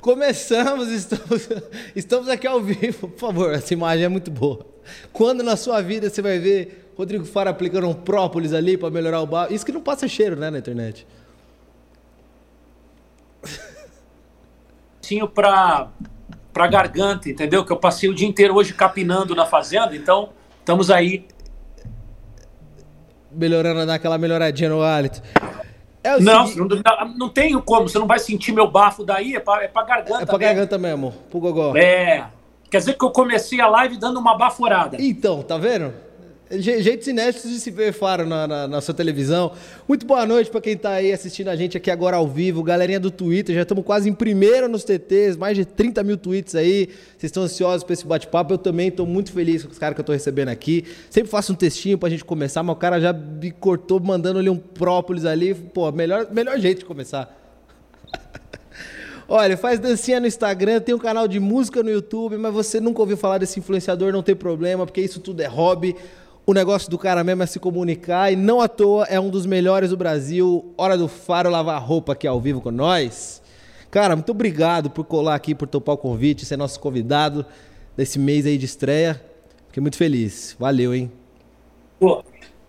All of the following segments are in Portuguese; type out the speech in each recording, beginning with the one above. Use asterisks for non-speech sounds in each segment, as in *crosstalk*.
Começamos, *laughs* estamos, estamos aqui ao vivo. Por favor, essa imagem é muito boa. Quando na sua vida você vai ver Rodrigo Fara aplicando um própolis ali para melhorar o bar? Isso que não passa cheiro, né, na internet. Para para garganta, entendeu? Que eu passei o dia inteiro hoje capinando na fazenda, então estamos aí melhorando, naquela melhoradinha no hálito. É não, seguinte... não, não tenho como, você não vai sentir meu bafo daí, é pra, é pra garganta. É pra mesmo. garganta mesmo, pro gogó. É. Quer dizer que eu comecei a live dando uma baforada. Então, tá vendo? Jeitos inéditos de se ver Faro na, na, na sua televisão. Muito boa noite para quem está aí assistindo a gente aqui agora ao vivo. Galerinha do Twitter, já estamos quase em primeiro nos TTs, mais de 30 mil tweets aí. Vocês estão ansiosos para esse bate-papo? Eu também estou muito feliz com os caras que eu estou recebendo aqui. Sempre faço um textinho para a gente começar, mas o cara já me cortou mandando ali um própolis ali. Pô, melhor, melhor jeito de começar. *laughs* Olha, faz dancinha no Instagram, tem um canal de música no YouTube, mas você nunca ouviu falar desse influenciador, não tem problema, porque isso tudo é hobby. O negócio do cara mesmo é se comunicar e não à toa é um dos melhores do Brasil. Hora do Faro lavar roupa aqui ao vivo com nós. Cara, muito obrigado por colar aqui, por topar o convite, ser nosso convidado desse mês aí de estreia. Fiquei muito feliz. Valeu, hein? Pô,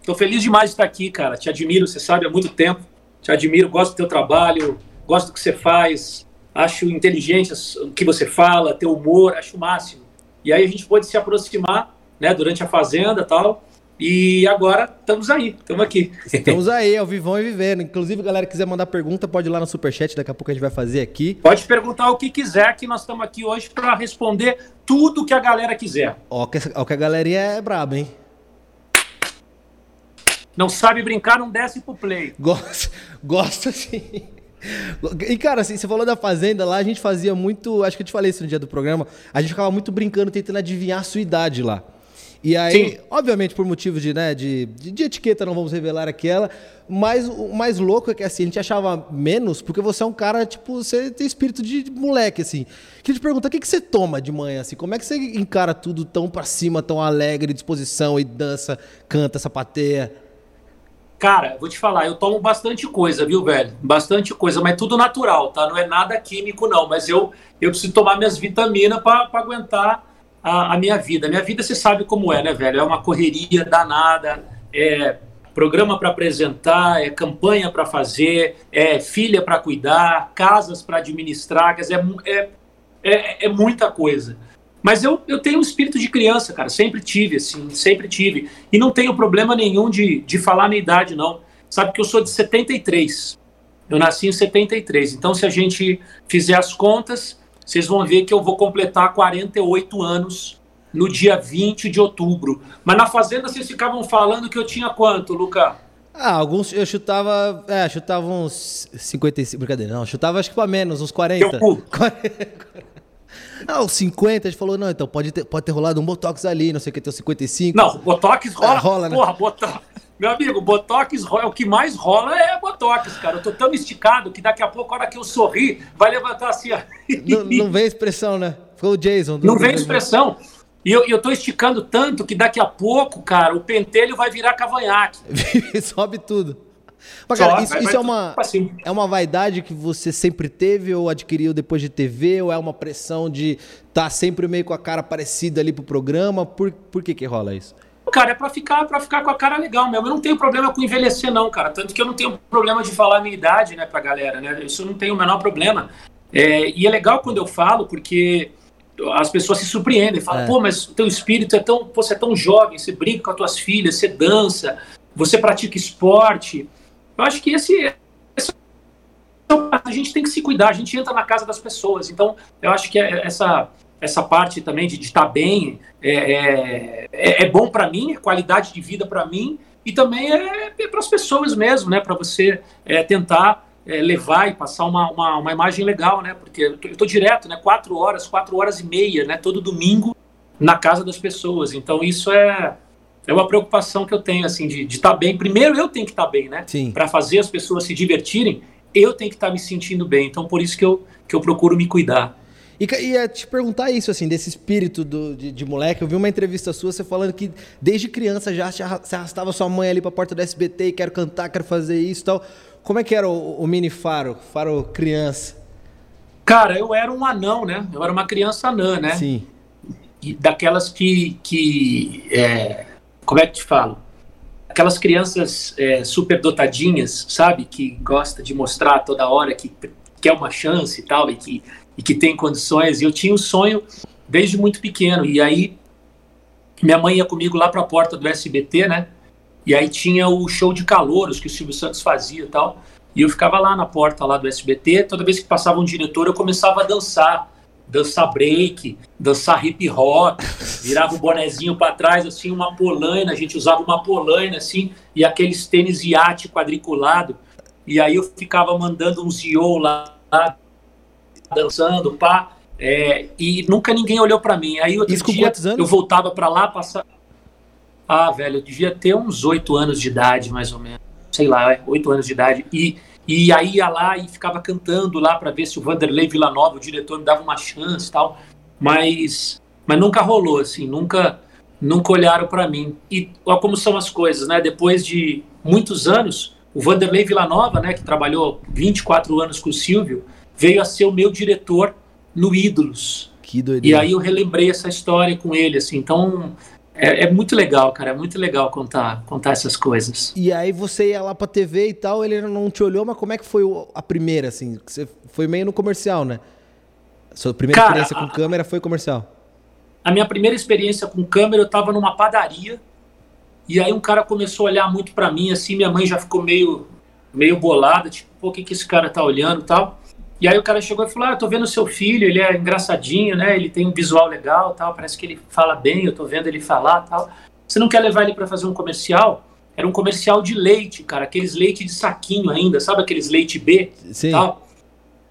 tô feliz demais de estar aqui, cara. Te admiro, você sabe, há muito tempo. Te admiro, gosto do teu trabalho, gosto do que você faz. Acho inteligente o que você fala, teu humor, acho o máximo. E aí a gente pode se aproximar, né, durante a Fazenda tal e agora estamos aí, estamos aqui. Estamos aí, ao vivão e vivendo. Inclusive, galera quiser mandar pergunta, pode ir lá no Superchat, daqui a pouco a gente vai fazer aqui. Pode perguntar o que quiser, que nós estamos aqui hoje para responder tudo que a galera quiser. Ó, que, ó, que a galerinha é braba, hein? Não sabe brincar, não desce pro play. Gosta, *laughs* gosta sim. E, cara, assim, você falou da Fazenda lá, a gente fazia muito. Acho que eu te falei isso no dia do programa. A gente ficava muito brincando, tentando adivinhar a sua idade lá. E aí, Sim. obviamente, por motivos de, né, de, de, de, etiqueta, não vamos revelar aquela. Mas o mais louco é que assim, a gente achava menos, porque você é um cara, tipo, você tem espírito de moleque, assim. Queria te perguntar, o que, que você toma de manhã, assim? Como é que você encara tudo tão pra cima, tão alegre, disposição, e dança, canta, sapateia? Cara, vou te falar, eu tomo bastante coisa, viu, velho? Bastante coisa, mas tudo natural, tá? Não é nada químico, não. Mas eu, eu preciso tomar minhas vitaminas para aguentar a, a, minha vida. Minha vida, você sabe como é, né, velho? É uma correria danada, é programa para apresentar, é campanha para fazer, é filha para cuidar, casas para administrar, quer dizer, é, é, é, é, muita coisa. Mas eu, eu tenho um espírito de criança, cara, sempre tive, assim, sempre tive. E não tenho problema nenhum de, de falar minha idade, não. Sabe que eu sou de 73. Eu nasci em 73. Então, se a gente fizer as contas, vocês vão ver que eu vou completar 48 anos no dia 20 de outubro. Mas na Fazenda vocês ficavam falando que eu tinha quanto, Luca? Ah, alguns eu chutava. É, chutava uns 55. Brincadeira, não, chutava acho que para menos, uns 40. Teu 40. Ah, os 50, a gente falou, não, então pode ter, pode ter rolado um Botox ali, não sei o que, tem 55. Não, Botox rola. É, rola né? Porra, Botox. Meu amigo, Botox rola, o que mais rola é Botox, cara. Eu tô tão esticado que daqui a pouco, a hora que eu sorri, vai levantar assim. Não, não vem expressão, né? Foi o Jason. Não vem expressão. E eu, eu tô esticando tanto que daqui a pouco, cara, o pentelho vai virar cavanhaque. *laughs* Sobe tudo. Mas, cara, Só, isso, isso é, uma, assim. é uma vaidade que você sempre teve ou adquiriu depois de TV? Ou é uma pressão de estar tá sempre meio com a cara parecida ali pro programa? Por, por que que rola isso? Cara, é pra ficar, pra ficar com a cara legal mesmo. Eu não tenho problema com envelhecer, não, cara. Tanto que eu não tenho problema de falar a minha idade, né, pra galera, né? Isso não tem o menor problema. É, e é legal quando eu falo, porque as pessoas se surpreendem, falam, é. pô, mas o teu espírito é tão, você é tão jovem, você brinca com as tuas filhas, você dança, você pratica esporte. Eu acho que esse, esse a gente tem que se cuidar, a gente entra na casa das pessoas. Então, eu acho que é essa essa parte também de, estar bem é, é, é, é bom para mim, é qualidade de vida para mim e também é, é para as pessoas mesmo, né? Para você é, tentar é, levar e passar uma, uma, uma, imagem legal, né? Porque eu estou direto, né? Quatro horas, quatro horas e meia, né? Todo domingo na casa das pessoas. Então isso é é uma preocupação que eu tenho assim de estar tá bem. Primeiro eu tenho que estar tá bem, né? Para fazer as pessoas se divertirem, eu tenho que estar tá me sentindo bem. Então por isso que eu que eu procuro me cuidar. E ia te perguntar isso, assim, desse espírito do, de, de, moleque. Eu vi uma entrevista sua, você falando que desde criança já se arrastava sua mãe ali pra porta do SBT e quero cantar, quero fazer isso e tal. Como é que era o, o mini Faro, Faro criança? Cara, eu era um anão, né? Eu era uma criança anã, né? Sim. E daquelas que. que é, como é que te falo? Aquelas crianças é, superdotadinhas, sabe? Que gosta de mostrar toda hora que quer uma chance e tal, e que, e que tem condições. E eu tinha um sonho desde muito pequeno. E aí, minha mãe ia comigo lá para a porta do SBT, né? E aí tinha o show de calouros que o Silvio Santos fazia e tal. E eu ficava lá na porta lá do SBT, toda vez que passava um diretor, eu começava a dançar, dançar break, dançar hip hop, virava o bonezinho para trás, assim, uma polaina, a gente usava uma polaina, assim, e aqueles tênis iate quadriculado, e aí eu ficava mandando uns yo lá, dançando, pá, é, e nunca ninguém olhou para mim. Aí outro Isso dia eu voltava para lá, passar... Ah, velho, eu devia ter uns oito anos de idade, mais ou menos sei lá, oito anos de idade, e, e aí ia lá e ficava cantando lá para ver se o Vanderlei Villanova, o diretor, me dava uma chance e tal, mas, mas nunca rolou, assim, nunca, nunca olharam para mim. E olha como são as coisas, né? Depois de muitos anos, o Vanderlei Villanova, né, que trabalhou 24 anos com o Silvio, veio a ser o meu diretor no Ídolos. Que doideira. E aí eu relembrei essa história com ele, assim, então é, é, muito legal, cara. É muito legal contar, contar essas coisas. E aí você ia lá pra TV e tal, ele não te olhou, mas como é que foi a primeira, assim? Você foi meio no comercial, né? Sua primeira cara, experiência com a, câmera foi comercial. A minha primeira experiência com câmera, eu tava numa padaria, e aí um cara começou a olhar muito para mim, assim, minha mãe já ficou meio, meio bolada, tipo, pô, o que, que esse cara tá olhando e tal. E aí o cara chegou e falou: Ah, eu tô vendo seu filho, ele é engraçadinho, né? Ele tem um visual legal tal, parece que ele fala bem, eu tô vendo ele falar tal. Você não quer levar ele para fazer um comercial? Era um comercial de leite, cara, aqueles leite de saquinho ainda, sabe aqueles leite B? Sim. Tal.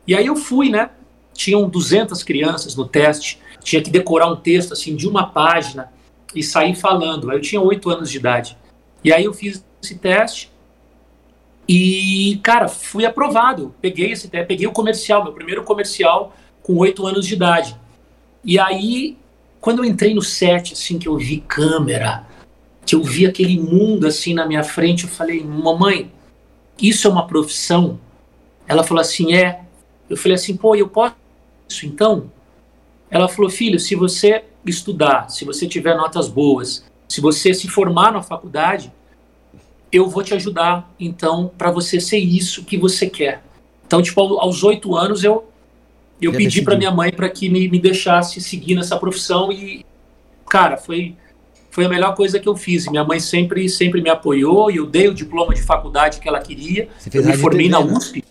E aí eu fui, né? Tinham 200 crianças no teste, tinha que decorar um texto assim de uma página e sair falando. Aí eu tinha 8 anos de idade. E aí eu fiz esse teste e, cara, fui aprovado. Peguei esse peguei o comercial, meu primeiro comercial com oito anos de idade. E aí, quando eu entrei no set, assim, que eu vi câmera, que eu vi aquele mundo assim na minha frente, eu falei, mamãe, isso é uma profissão? Ela falou assim, é. Eu falei assim, pô, eu posso isso então? Ela falou, filho, se você estudar, se você tiver notas boas, se você se formar na faculdade, eu vou te ajudar, então, para você ser isso que você quer. Então, tipo, aos oito anos, eu, eu pedi para minha mãe para que me, me deixasse seguir nessa profissão e, cara, foi, foi a melhor coisa que eu fiz. Minha mãe sempre, sempre me apoiou e eu dei o diploma de faculdade que ela queria. eu me formei TV, na né? USP.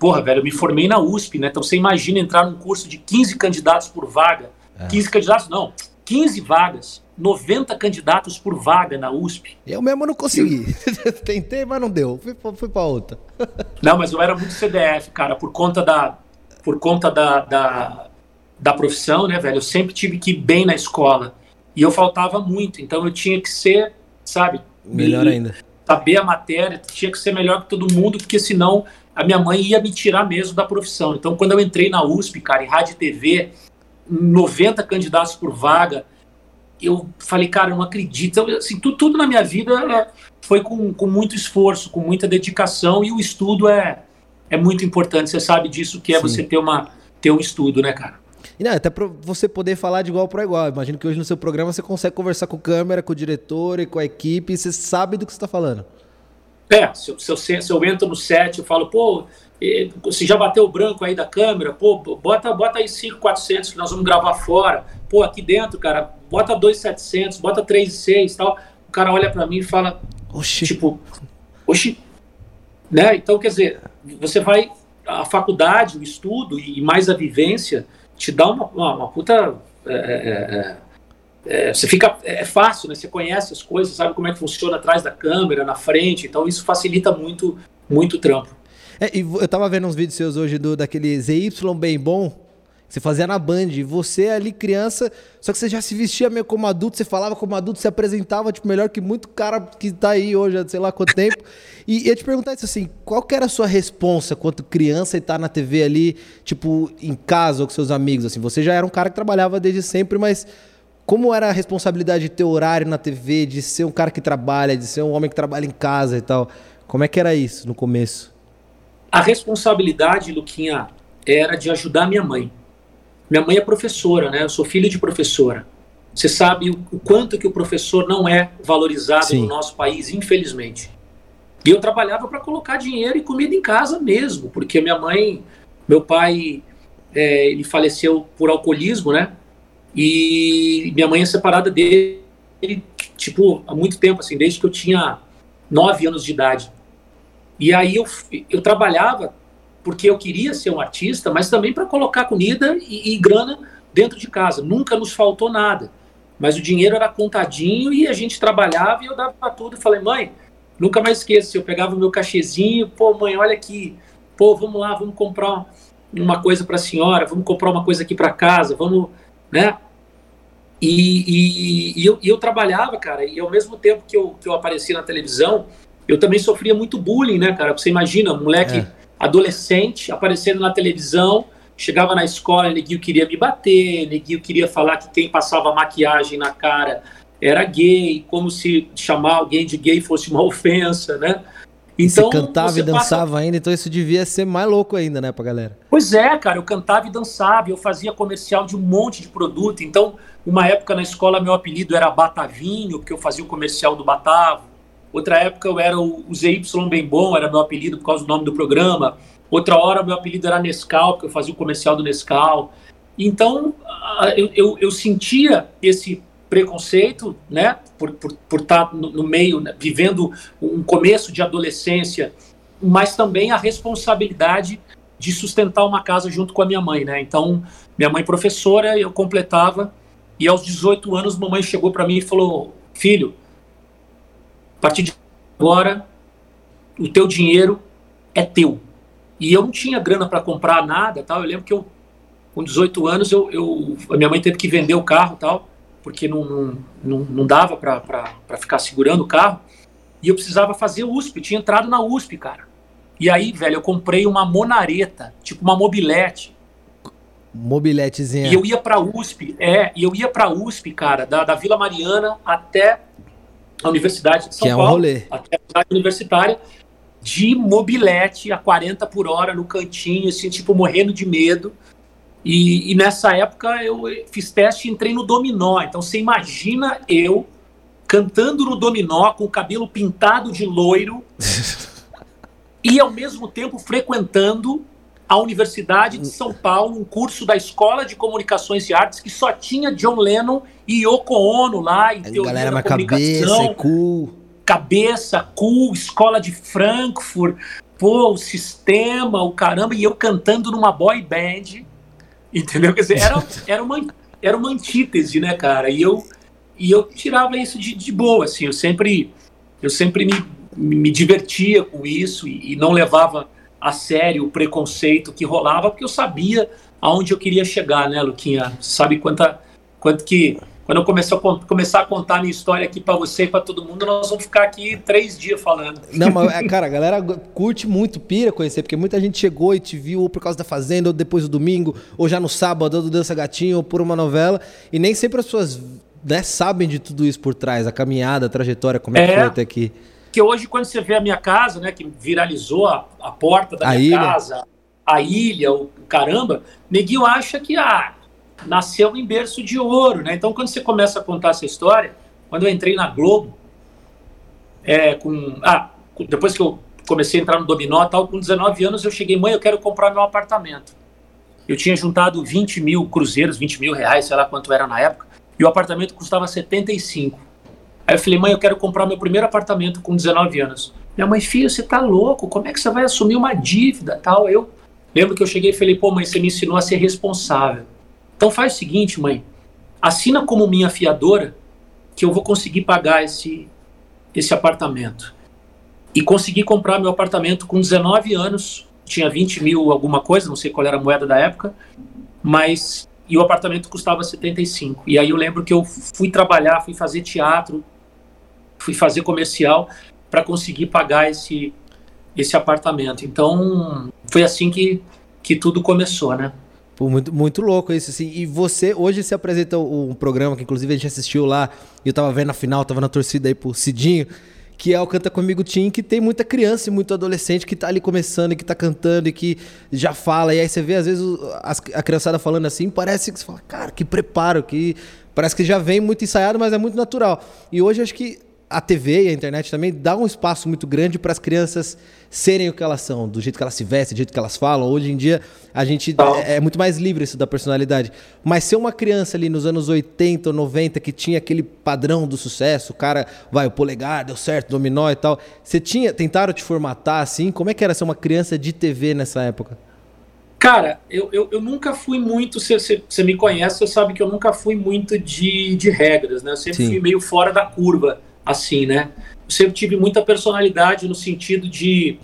Porra, velho, eu me formei na USP, né? Então você imagina entrar num curso de 15 candidatos por vaga. É. 15 candidatos, não, 15 vagas. 90 candidatos por vaga na USP. Eu mesmo não consegui. *laughs* Tentei, mas não deu. Fui, fui para outra. *laughs* não, mas eu era muito CDF, cara, por conta da por conta da, da, da profissão, né, velho? Eu sempre tive que ir bem na escola. E eu faltava muito, então eu tinha que ser, sabe? Melhor me, ainda. Saber a matéria, tinha que ser melhor que todo mundo, porque senão a minha mãe ia me tirar mesmo da profissão. Então, quando eu entrei na USP, cara, em rádio e TV, 90 candidatos por vaga, eu falei, cara, eu não acredito. Então, assim, tudo, tudo na minha vida é, foi com, com muito esforço, com muita dedicação, e o estudo é, é muito importante. Você sabe disso, que é Sim. você ter, uma, ter um estudo, né, cara? E não, até para você poder falar de igual para igual. Imagino que hoje no seu programa você consegue conversar com câmera, com o diretor e com a equipe, e você sabe do que você está falando. É, se eu, se, eu, se eu entro no set, eu falo, pô, você já bateu o branco aí da câmera, pô, bota, bota aí 5,400 que nós vamos gravar fora. Pô, aqui dentro, cara, bota 2,700, bota 3,6 tal. O cara olha para mim e fala, oxi. tipo, oxi. Né? Então, quer dizer, você vai, a faculdade, o estudo e mais a vivência te dá uma, uma, uma puta. É, é, é, é você fica. É fácil, né? Você conhece as coisas, sabe como é que funciona atrás da câmera, na frente, então isso facilita muito, muito o trampo. É, e eu tava vendo uns vídeos seus hoje do, daquele ZY bem bom, que você fazia na Band. E você ali, criança, só que você já se vestia meio como adulto, você falava como adulto, se apresentava, tipo, melhor que muito cara que tá aí hoje há sei lá quanto tempo. E ia te perguntar isso assim, qual que era a sua responsa quanto criança e tá na TV ali, tipo, em casa ou com seus amigos, assim? Você já era um cara que trabalhava desde sempre, mas como era a responsabilidade de ter horário na TV, de ser um cara que trabalha, de ser um homem que trabalha em casa e tal? Como é que era isso no começo? A responsabilidade, Luquinha, era de ajudar minha mãe. Minha mãe é professora, né? Eu sou filho de professora. Você sabe o quanto que o professor não é valorizado Sim. no nosso país, infelizmente. E eu trabalhava para colocar dinheiro e comida em casa mesmo, porque minha mãe, meu pai, é, ele faleceu por alcoolismo, né? E minha mãe é separada dele, tipo, há muito tempo, assim, desde que eu tinha nove anos de idade. E aí eu, eu trabalhava porque eu queria ser um artista, mas também para colocar comida e, e, grana dentro de casa. Nunca nos faltou nada. Mas o dinheiro era contadinho e a gente trabalhava e eu dava tudo. E falei, mãe, nunca mais esqueço. Eu pegava o meu cachezinho, pô, mãe, olha aqui, pô, vamos lá, vamos comprar uma coisa para a senhora, vamos comprar uma coisa aqui para casa, vamos, né? E, e, e, eu, e, eu, trabalhava, cara, e ao mesmo tempo que eu, que eu aparecia na televisão, eu também sofria muito bullying, né, cara? Você imagina, um moleque é. adolescente aparecendo na televisão, chegava na escola, neguinho queria me bater, neguinho queria falar que quem passava maquiagem na cara era gay, como se chamar alguém de gay fosse uma *laughs* ofensa, né? Então, você cantava você e dançava passa... ainda, então isso devia ser mais louco ainda, né, pra galera? Pois é, cara, eu cantava e dançava, eu fazia comercial de um monte de produto. Então, uma época na escola meu apelido era Batavinho, porque eu fazia o comercial do Batavo. Outra época eu era o, ZY Bem Bom, era meu apelido por causa do nome do programa. Outra hora meu apelido era Nescau, porque eu fazia o comercial do Nescau. Então, eu, eu, eu sentia esse preconceito, né, por, por, por estar tá no, no meio, né, vivendo um começo de adolescência, mas também a responsabilidade de sustentar uma casa junto com a minha mãe, né? Então, minha mãe professora, eu completava, e aos 18 anos, mamãe chegou para mim e falou: Filho, a partir de agora, o teu dinheiro é teu. E eu não tinha grana para comprar nada, tal. Eu lembro que eu, com 18 anos, eu, eu, a minha mãe teve que vender o carro, tal porque não, não, não, não dava para ficar segurando o carro. E eu precisava fazer USP, eu tinha entrado na USP, cara. E aí, velho, eu comprei uma monareta, tipo uma mobilete. Mobiletezinha. E eu ia pra USP, é, e eu ia pra USP, cara, da, da Vila Mariana até a Universidade de São que Paulo. É um. Até a cidade universitária, de mobilete a 40 por hora no cantinho, assim, tipo, morrendo de medo. E, e, nessa época eu fiz teste e entrei no dominó. Então você imagina eu cantando no dominó com o cabelo pintado de loiro *laughs* e ao mesmo tempo frequentando a Universidade de São Paulo, um curso da Escola de Comunicações e Artes que só tinha John Lennon e Yoko Ono lá em teoria galera, da comunicação. Cabeça, cool. Cabeça, cool, Escola de Frankfurt, pô, o sistema, o caramba, e eu cantando numa boy band Entendeu? Quer dizer, era, *laughs* era, uma, era uma antítese, né, cara? E eu, e eu tirava isso de, de boa, assim. Eu sempre, eu sempre me, me divertia com isso e, e não levava a sério o preconceito que rolava, porque eu sabia aonde eu queria chegar, né, Luquinha? Sabe quanta, quanto que quando eu começar a, começar a contar a minha história aqui para você e para todo mundo, nós vamos ficar aqui três dias falando. Não, mas, é, cara, a galera curte muito, pira conhecer, porque muita gente chegou e te viu ou por causa da Fazenda, ou depois do domingo, ou já no sábado, ou do Dança Gatinho, ou por uma novela, e nem sempre as pessoas né, sabem de tudo isso por trás, a caminhada, a trajetória, como é, é que foi até aqui. Que hoje, quando você vê a minha casa, né, que viralizou a, a porta da a minha ilha. casa, a ilha, o caramba, neguinho acha que, ah, nasceu em berço de ouro, né? Então, quando você começa a contar essa história, quando eu entrei na Globo, é, com, ah, depois que eu comecei a entrar no dominó tal, com 19 anos eu cheguei, mãe, eu quero comprar meu apartamento. Eu tinha juntado 20 mil cruzeiros, 20 mil reais, sei lá quanto era na época, e o apartamento custava 75. Aí eu falei, mãe, eu quero comprar meu primeiro apartamento com 19 anos. Minha mãe, filho, você tá louco? Como é que você vai assumir uma dívida tal? Eu lembro que eu cheguei e falei, pô, mãe, você me ensinou a ser responsável. Então faz o seguinte, mãe, assina como minha fiadora que eu vou conseguir pagar esse, esse apartamento. E consegui comprar meu apartamento com 19 anos, tinha 20 mil alguma coisa, não sei qual era a moeda da época, mas e o apartamento custava 75. E aí eu lembro que eu fui trabalhar, fui fazer teatro, fui fazer comercial para conseguir pagar esse esse apartamento. Então foi assim que que tudo começou, né? Pô, muito, muito louco isso, assim. E você, hoje se apresenta um programa que inclusive a gente assistiu lá, e eu tava vendo a final, tava na torcida aí pro Cidinho, que é o Canta Comigo Team, que tem muita criança e muito adolescente que tá ali começando e que tá cantando e que já fala. E aí você vê, às vezes, a criançada falando assim, parece que você fala, cara, que preparo, que parece que já vem muito ensaiado, mas é muito natural. E hoje acho que a TV e a internet também dá um espaço muito grande para as crianças serem o que elas são, do jeito que elas se vestem, do jeito que elas falam. Hoje em dia a gente é, é, muito mais livre isso da personalidade. Mas ser uma criança ali nos anos 80 ou 90 que tinha aquele padrão do sucesso, o cara vai o polegar, deu certo, dominó e tal. Você tinha tentaram te formatar assim? Como é que era ser uma criança de TV nessa época? Cara, eu, eu, eu nunca fui muito. Você me conhece, você sabe que eu nunca fui muito de, de regras, né? Eu sempre Sim. fui meio fora da curva assim, né? Eu sempre tive muita personalidade no sentido de,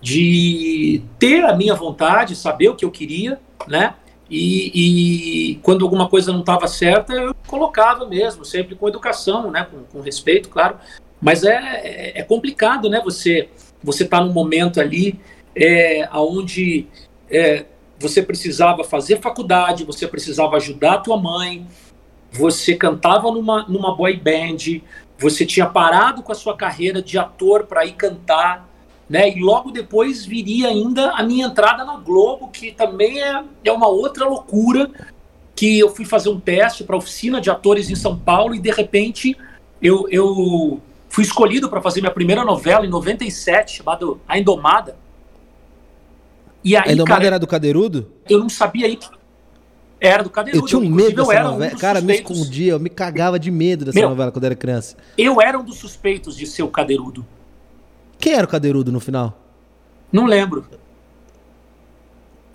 de ter a minha vontade, saber o que eu queria, né? E, e quando alguma coisa não estava certa, eu colocava mesmo, sempre com educação, né? Com, com respeito, claro. Mas é, é, complicado, né? Você você está num momento ali é, onde é, você precisava fazer faculdade, você precisava ajudar a tua mãe, você cantava numa, numa boy band, você tinha parado com a sua carreira de ator para ir cantar, né? E logo depois viria ainda a minha entrada na Globo, que também é, é uma outra loucura. Que eu fui fazer um teste para oficina de atores em São Paulo e de repente eu, eu fui escolhido para fazer minha primeira novela em 97, chamada A Indomada. E aí, a Indomada cara, era do Cadeirudo? Eu não sabia aí que era do Cadeirudo. Eu tinha um medo dessa novela. Um cara, me escondia, eu me cagava de medo dessa Meu, novela quando era criança. Eu era um dos suspeitos de ser o Cadeirudo. Quem era o Cadeirudo no final? Não lembro.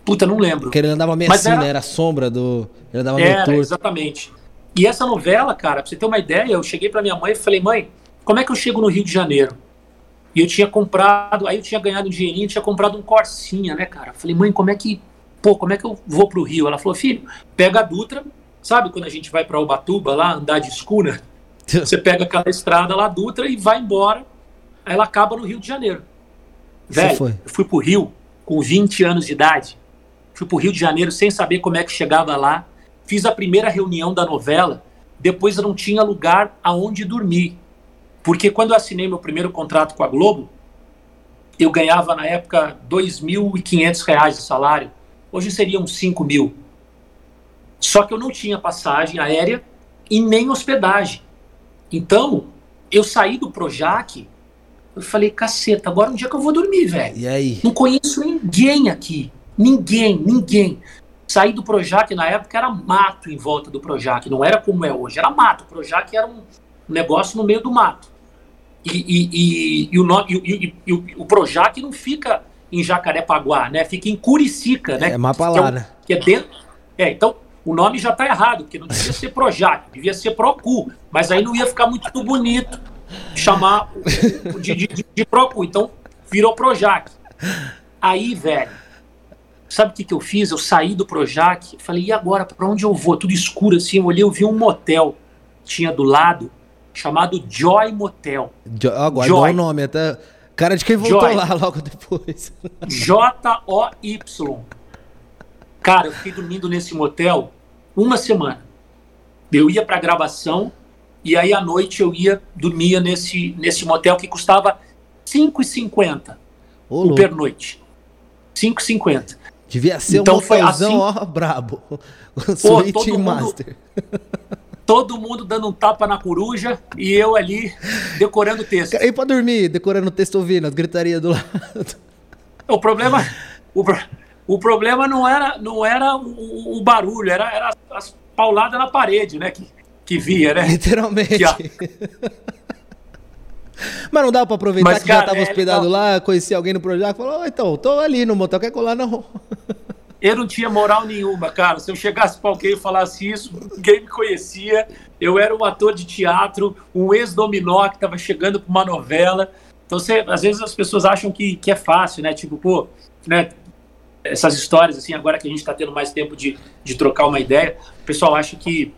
Puta, não lembro. Porque ele andava meio Mas assim, era... né? Era a sombra do. Ele andava era, meio exatamente. E essa novela, cara, pra você ter uma ideia, eu cheguei pra minha mãe e falei, mãe, como é que eu chego no Rio de Janeiro? E eu tinha comprado, aí eu tinha ganhado um dinheirinho, tinha comprado um Corsinha, né, cara? Falei, mãe, como é que pô, como é que eu vou para o Rio? Ela falou, filho, pega a Dutra, sabe quando a gente vai para Ubatuba lá, andar de escuna? *laughs* Você pega aquela estrada lá, Dutra, e vai embora. Aí ela acaba no Rio de Janeiro. Velho, foi? eu fui pro Rio com 20 anos de idade. Fui pro Rio de Janeiro sem saber como é que chegava lá. Fiz a primeira reunião da novela. Depois eu não tinha lugar aonde dormir. Porque quando eu assinei meu primeiro contrato com a Globo, eu ganhava na época R$ 2.500 de salário. Hoje seriam 5 mil. Só que eu não tinha passagem aérea e nem hospedagem. Então, eu saí do Projac, eu falei, caceta, agora um dia que eu vou dormir, velho. E aí? Não conheço ninguém aqui. Ninguém, ninguém. Saí do Projac na época era mato em volta do Projac, não era como é hoje, era mato. O Projac era um negócio no meio do mato. E, e, e, e o, e, e, o Projac não fica em Jacarepaguá, né? Fica em Curicica, né? É mapa lá, que é, né? Que é dentro. É, então o nome já está errado, porque não devia ser Projac, devia ser Procu, mas aí não ia ficar muito bonito chamar de, de, de, de Procu, então virou Projac. Aí, velho, sabe o que, que eu fiz? Eu saí do Projac, falei, e agora, para onde eu vou? Tudo escuro assim, eu olhei, eu vi um motel, tinha do lado, chamado Joy Motel. Jo agora Joy. o nome, até Cara de quem voltou Joy. lá logo depois. *laughs* J-O-Y. Cara, eu fiquei dormindo nesse motel uma semana. Eu ia pra gravação e aí à noite eu ia, dormia nesse, nesse motel que custava 5,50 o pernoite. 5,50. Devia ser então, um motelzão, assim, ó, brabo. *laughs* Suíte Master. Mundo, todo mundo dando um tapa na coruja e eu ali decorando o texto. E pra dormir, decorando o texto ouvindo, as gritarias do lado. O problema, o, o problema não era, não era o, o barulho, era, era as pauladas na parede, né? Que, que via, né? Literalmente. Que, Mas não dava pra aproveitar Mas, que cara, já tava é, hospedado é, lá, conhecia alguém no projeto, falou, oh, então, tô ali no motel, quer colar não. Eu não tinha moral nenhuma, cara. Se eu chegasse para alguém e falasse isso, ninguém me conhecia. Eu era um ator de teatro, um ex-dominó que estava chegando para uma novela. Então, você, às vezes as pessoas acham que, que é fácil, né? Tipo, pô, né? Essas histórias, assim, agora que a gente está tendo mais tempo de, de trocar uma ideia, o pessoal acha que,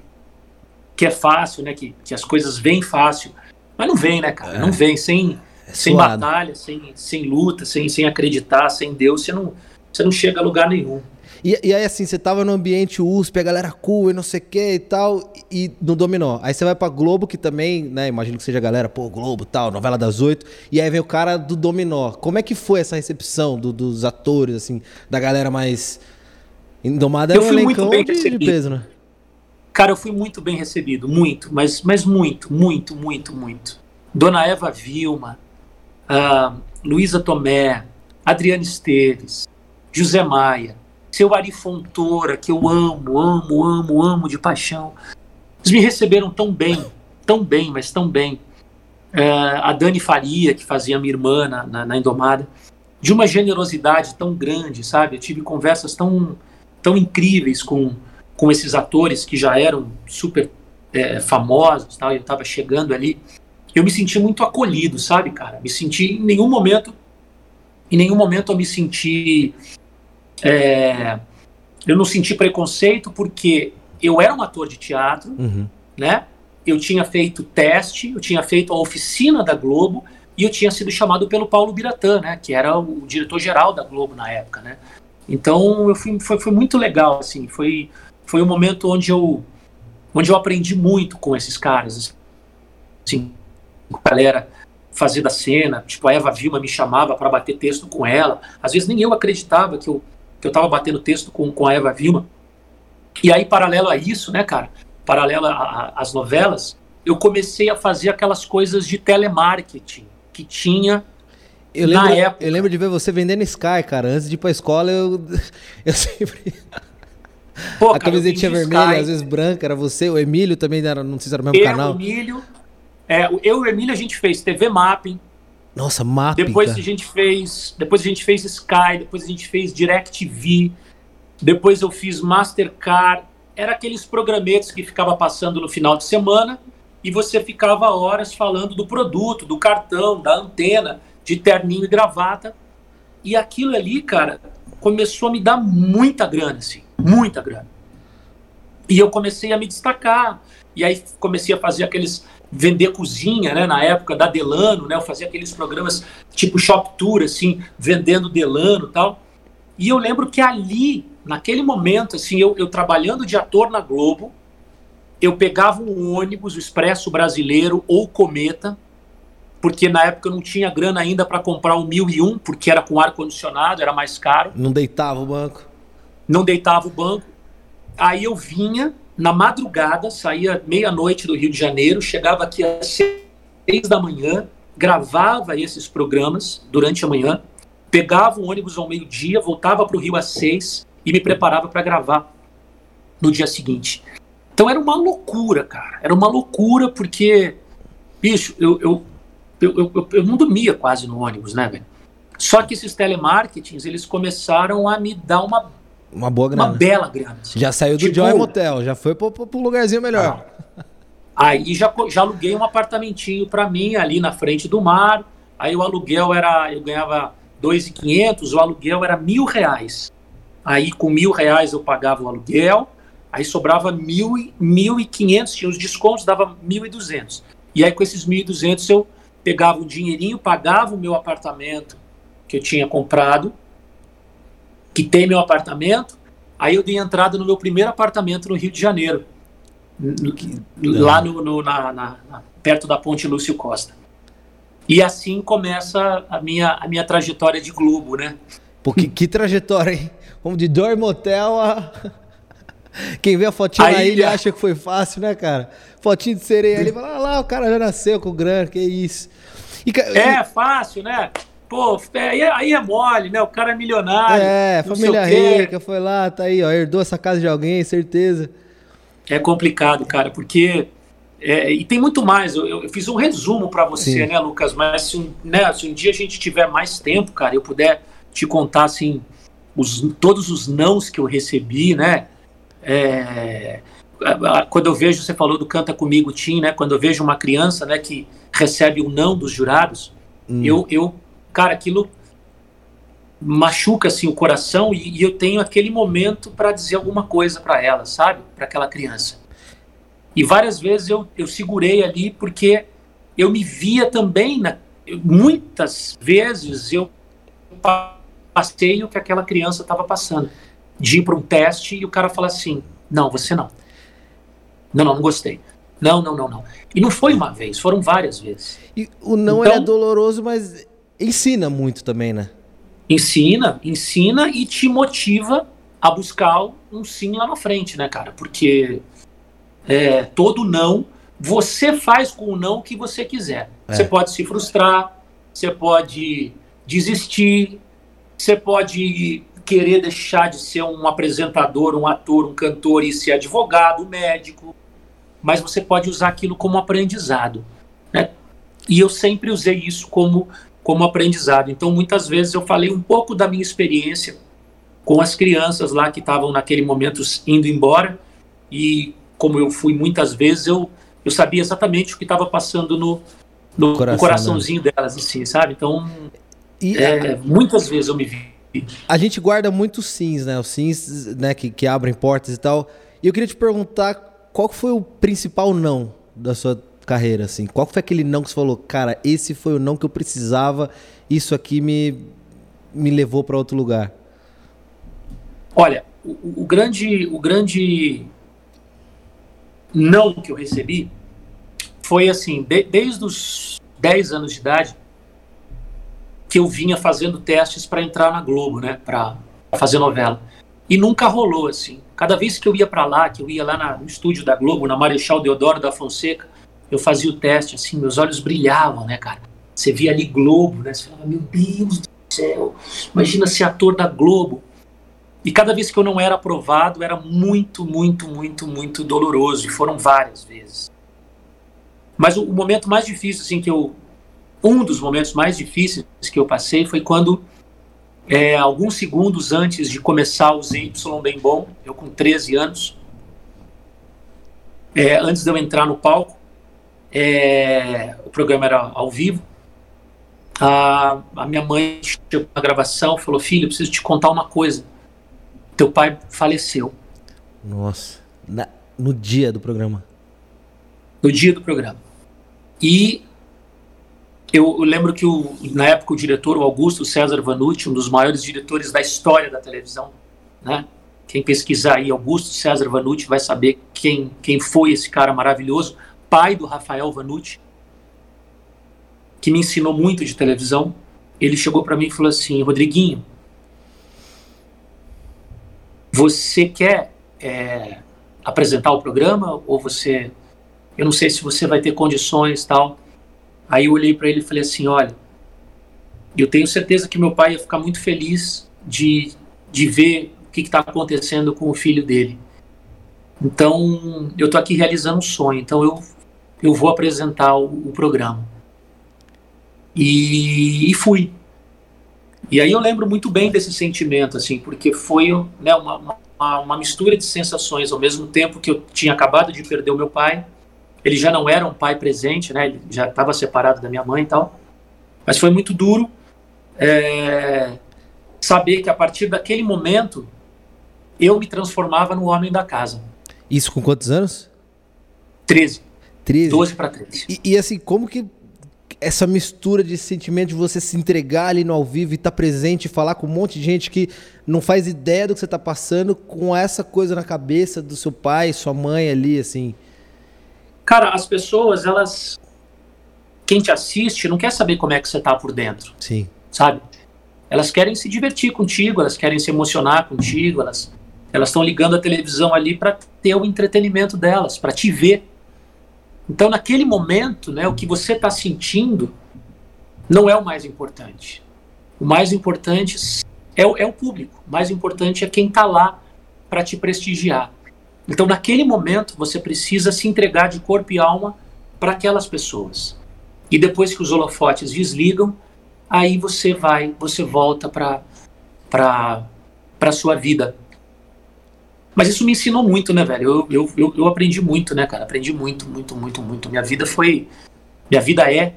que é fácil, né? Que, que as coisas vêm fácil. Mas não vem, né, cara? É. Não vem. Sem, é sem batalha, sem, sem luta, sem, sem acreditar, sem Deus, você não, você não chega a lugar nenhum. E, e, aí, assim, você tava no ambiente USP, a galera cool e não sei o que e tal, e no Dominó. Aí você vai pra Globo, que também, né, imagino que seja a galera, pô, Globo tal, novela das oito, e aí vem o cara do Dominó. Como é que foi essa recepção do, dos atores, assim, da galera mais indomada? Eu fui muito bem de, recebido. de peso, né? Cara, eu fui muito bem recebido, muito, mas, mas muito, muito, muito, muito. Dona Eva Vilma, uh, Luísa Tomé, Adriana Esteves, José Maia, seu Ari Fontoura, que eu amo, amo, amo, amo de paixão. Eles me receberam tão bem, tão bem, mas tão bem. É, a Dani Faria, que fazia minha irmã na, na, na, Indomada, de uma generosidade tão grande, sabe? Eu tive conversas tão, tão incríveis com, com esses atores que já eram super é, famosos, tal, e eu estava chegando ali. Eu me senti muito acolhido, sabe, cara? Me senti em nenhum momento, em nenhum momento eu me senti é, eu não senti preconceito porque eu era um ator de teatro, uhum. né? Eu tinha feito teste, eu tinha feito a oficina da Globo e eu tinha sido chamado pelo Paulo Biratã, né? Que era o diretor-geral da Globo na época, né? Então eu fui, foi, foi muito legal, assim. Foi, foi um momento onde eu, onde eu aprendi muito com esses caras, assim, com a galera fazer da cena. Tipo, a Eva Vilma me chamava para bater texto com ela. Às vezes nem eu acreditava que eu que eu estava batendo texto com, com a Eva Vilma. E aí, paralelo a isso, né, cara, paralelo às novelas, eu comecei a fazer aquelas coisas de telemarketing que tinha eu lembro, na época. Eu lembro de ver você vendendo Sky, cara. Antes de ir pra escola, eu, *laughs* eu sempre. Pô, a camisetinha vermelha, Sky. às vezes branca, era você. O Emílio também era, não sei se era o mesmo eu, canal. O Emílio, é, eu e o Emílio a gente fez TV Mapping, nossa, mapa. Depois a gente fez, depois a gente fez Sky, depois a gente fez DirecTV, depois eu fiz Mastercard. Era aqueles programetes que ficava passando no final de semana e você ficava horas falando do produto, do cartão, da antena, de terninho e gravata. E aquilo ali, cara, começou a me dar muita grana, assim, muita grana. E eu comecei a me destacar. E aí comecei a fazer aqueles vender cozinha, né? Na época da Delano, né? Eu fazia aqueles programas tipo Shop Tour, assim, vendendo Delano tal. E eu lembro que ali, naquele momento, assim, eu, eu trabalhando de ator na Globo, eu pegava um ônibus, o Expresso Brasileiro ou Cometa, porque na época eu não tinha grana ainda para comprar o 1001, porque era com ar-condicionado, era mais caro. Não deitava o banco. Não deitava o banco. Aí eu vinha, na madrugada, saía meia-noite do Rio de Janeiro, chegava aqui às seis da manhã, gravava esses programas durante a manhã, pegava o ônibus ao meio-dia, voltava para o Rio às seis e me preparava para gravar no dia seguinte. Então era uma loucura, cara. Era uma loucura porque, bicho, eu, eu, eu, eu, não dormia quase no ônibus, né, velho? Só que esses telemarketings, eles começaram a me dar uma uma boa grana. Uma bela grana. Já saiu do tipo, Joy Motel, já foi pro, pro, pro lugarzinho melhor. Ah. Aí já, já aluguei um apartamentinho para mim ali na frente do mar. Aí o aluguel era, eu ganhava 2.500, o aluguel era mil reais. Aí com mil reais eu pagava o aluguel, aí sobrava mil, mil e quinhentos, tinha os descontos, dava mil e duzentos. E aí com esses mil e duzentos eu pegava um dinheirinho, pagava o meu apartamento que eu tinha comprado, quitei meu apartamento, aí eu dei entrada no meu primeiro apartamento no Rio de Janeiro, lá no, no na, na, perto da Ponte Lúcio Costa. E assim começa a minha, a minha trajetória de Globo, né? Porque que trajetória, hein? Vamos de dorme motel a. *laughs* Quem vê a fotinha aí, na ilha acha que foi fácil, né, cara? Fotinho de sereia ali, fala, ah, lá, o cara já nasceu com grana, que isso. E, é, fácil, né? Pô, aí, é, aí é mole, né? O cara é milionário. É, família rica, foi lá, tá aí, ó, herdou essa casa de alguém, certeza. É complicado, cara, porque. É, e tem muito mais. Eu, eu fiz um resumo para você, Sim. né, Lucas? Mas se um, né, se um dia a gente tiver mais tempo, cara, eu puder te contar, assim, os, todos os nãos que eu recebi, né? É, quando eu vejo, você falou do Canta Comigo Tim, né? Quando eu vejo uma criança, né, que recebe o não dos jurados, hum. eu, eu cara, aquilo machuca assim o coração e, e eu tenho aquele momento para dizer alguma coisa para ela, sabe? Para aquela criança. E várias vezes eu, eu segurei ali porque eu me via também, na, muitas vezes eu passei o que aquela criança estava passando. de ir para um teste e o cara fala assim: não, você não. Não, não, não gostei. Não, não, não, não. E não foi uma vez, foram várias vezes. E o não então, é doloroso, mas ensina muito também, né? Ensina, ensina e te motiva a buscar um sim lá na frente, né, cara? Porque é, todo não, você faz com o não o que você quiser. É. Você pode se frustrar, você pode desistir, você pode querer deixar de ser um apresentador, um ator, um cantor e ser advogado, médico, mas você pode usar aquilo como aprendizado. Né? E eu sempre usei isso como, como aprendizado. Então, muitas vezes eu falei um pouco da minha experiência com as crianças lá que estavam naquele momento indo embora e como eu fui muitas vezes, eu, eu sabia exatamente o que estava passando no, no, Coração, no coraçãozinho né? delas, assim, sabe? Então, é, a... muitas vezes eu me vi. A gente guarda muitos sims, né? Os sims né, que, que abrem portas e tal. E eu queria te perguntar qual foi o principal não da sua carreira, assim? Qual foi aquele não que você falou, cara, esse foi o não que eu precisava, isso aqui me, me levou para outro lugar? Olha, o, o, grande, o grande não que eu recebi foi assim, de, desde os 10 anos de idade, que eu vinha fazendo testes para entrar na Globo, né, para fazer novela. E nunca rolou assim. Cada vez que eu ia para lá, que eu ia lá na, no estúdio da Globo, na Marechal Deodoro da Fonseca, eu fazia o teste assim, meus olhos brilhavam, né, cara? Você via ali Globo, né? Você falava, meu Deus do céu, imagina ser ator da Globo. E cada vez que eu não era aprovado, era muito, muito, muito, muito doloroso. E foram várias vezes. Mas o, o momento mais difícil, assim, que eu. Um dos momentos mais difíceis que eu passei foi quando, é, alguns segundos antes de começar o ZY Bem Bom, eu com 13 anos, é, antes de eu entrar no palco, é, o programa era ao vivo, a, a minha mãe chegou na gravação falou: Filho, preciso te contar uma coisa teu pai faleceu. Nossa. Na, no dia do programa. No dia do programa. E eu, eu lembro que o, na época o diretor, o Augusto César Vanucci, um dos maiores diretores da história da televisão, né? Quem pesquisar aí Augusto César Vanucci vai saber quem, quem foi esse cara maravilhoso, pai do Rafael Vanucci, que me ensinou muito de televisão. Ele chegou para mim e falou assim: Rodriguinho, você quer é, apresentar o programa ou você, eu não sei se você vai ter condições tal. Aí eu olhei para ele e falei assim, olha, eu tenho certeza que meu pai ia ficar muito feliz de, de ver o que está acontecendo com o filho dele. Então, eu estou aqui realizando um sonho. Então, eu, eu vou apresentar o, o programa. E, e fui. E aí eu lembro muito bem desse sentimento, assim, porque foi né, uma, uma, uma, mistura de sensações ao mesmo tempo que eu tinha acabado de perder o meu pai. Ele já não era um pai presente, né? Ele já estava separado da minha mãe e tal. Mas foi muito duro é, saber que a partir daquele momento eu me transformava no homem da casa. Isso com quantos anos? 13. 13. 12 para 13. E, e assim, como que essa mistura de sentimento de você se entregar ali no ao vivo e estar tá presente falar com um monte de gente que não faz ideia do que você está passando com essa coisa na cabeça do seu pai, sua mãe ali, assim. Cara, as pessoas, elas. Quem te assiste não quer saber como é que você tá por dentro. Sim. Sabe? Elas querem se divertir contigo, elas querem se emocionar contigo, elas elas estão ligando a televisão ali para ter o entretenimento delas, para te ver então, naquele momento, né, o que você está sentindo não é o mais importante. O mais importante é o, é o público. O mais importante é quem está lá para te prestigiar. Então, naquele momento, você precisa se entregar de corpo e alma para aquelas pessoas. E depois que os holofotes desligam, aí você vai, você volta para para sua vida mas isso me ensinou muito, né, velho? Eu, eu, eu, aprendi muito, né, cara? Aprendi muito, muito, muito, muito. Minha vida foi. Minha vida é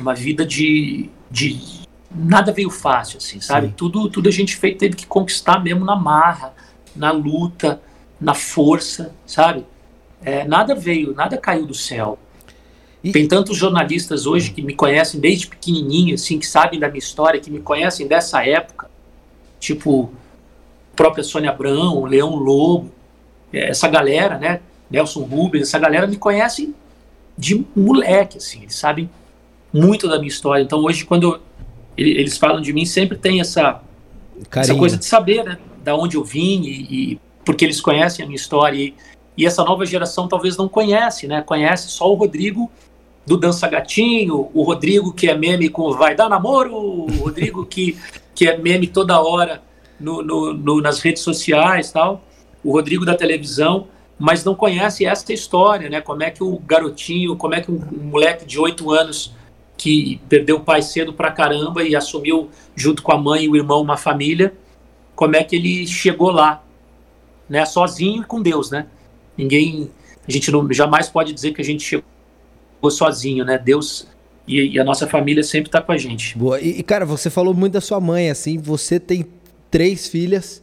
uma vida de. de nada veio fácil, assim, sabe? Tudo, tudo a gente fez, teve que conquistar mesmo na marra, na luta, na força, sabe? É, nada veio, nada caiu do céu. E... Tem tantos jornalistas hoje que me conhecem desde pequenininho, assim, que sabem da minha história, que me conhecem dessa época. Tipo, própria Sônia Abrão, o Leão Lobo, é, essa galera, né? Nelson Rubens, essa galera me conhece de moleque, assim, eles sabem muito da minha história. Então hoje, quando eles falam de mim, sempre tem essa, essa coisa de saber, né? Da onde eu vim e, e porque eles conhecem a minha história. E, e, essa nova geração talvez não conhece, né? Conhece só o Rodrigo do Dança Gatinho, o Rodrigo que é meme com Vai Dar Namoro, o Rodrigo que, que é meme toda hora no, no, no, nas redes sociais tal, o Rodrigo da televisão, mas não conhece essa história, né? Como é que o garotinho, como é que um, moleque de oito anos que perdeu o pai cedo pra caramba e assumiu junto com a mãe e o irmão uma família, como é que ele chegou lá, né? Sozinho com Deus, né? Ninguém, a gente não, jamais pode dizer que a gente chegou sozinho, né? Deus e, e a nossa família sempre está com a gente. Boa. E, cara, você falou muito da sua mãe, assim, você tem três filhas,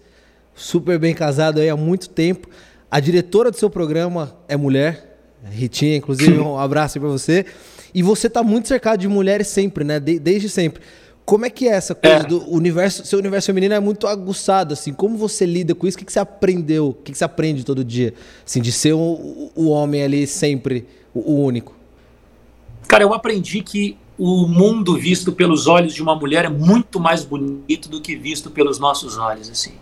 super bem casado aí há muito tempo. A diretora do seu programa é mulher, Ritinha, inclusive, um abraço para você. E você está muito cercado de mulheres sempre, né? De, desde sempre. Como é que é essa coisa é. do universo? Seu universo feminino é muito aguçado, assim. Como você lida com isso? O que, que você aprendeu? O que, que você aprende todo dia? Assim, de ser o, o homem ali sempre, o, o único. Cara, eu aprendi que o mundo visto pelos olhos de uma mulher é muito mais bonito do que visto pelos nossos olhos, assim.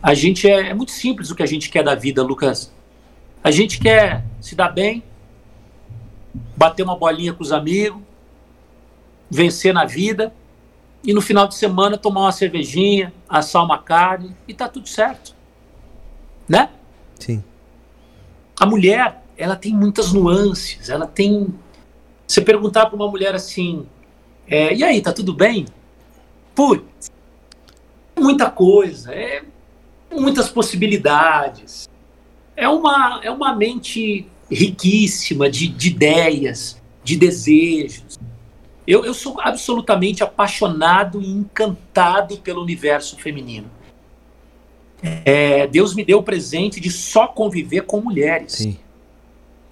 A gente é, é muito simples o que a gente quer da vida, Lucas. A gente quer se dar bem, bater uma bolinha com os amigos, vencer na vida e no final de semana tomar uma cervejinha, assar uma carne e tá tudo certo. Né? Sim. A mulher, ela tem muitas nuances, ela tem. Você perguntar para uma mulher assim, é, e aí, tá tudo bem? Putz, muita coisa, é muitas possibilidades. É uma, é uma mente riquíssima de, de ideias, de desejos. Eu, eu sou absolutamente apaixonado e encantado pelo universo feminino. É, Deus me deu o presente de só conviver com mulheres. Sim.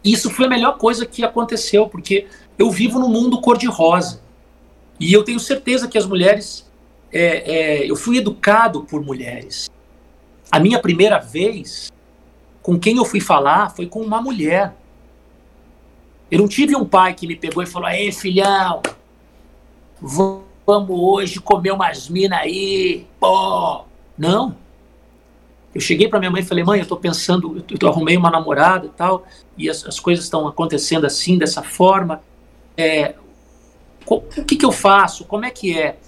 Isso foi a melhor coisa que aconteceu, porque eu vivo num mundo cor-de-rosa. E eu tenho certeza que as mulheres. É, é, eu fui educado por mulheres. A minha primeira vez com quem eu fui falar foi com uma mulher. Eu não tive um pai que me pegou e falou: Ei, filhão, vamos hoje comer umas minas aí, pô. Não. Eu cheguei para minha mãe e falei: Mãe, eu estou pensando, eu, eu arrumei uma namorada e tal, e as, as coisas estão acontecendo assim, dessa forma. É, o que, que eu faço? Como é que é?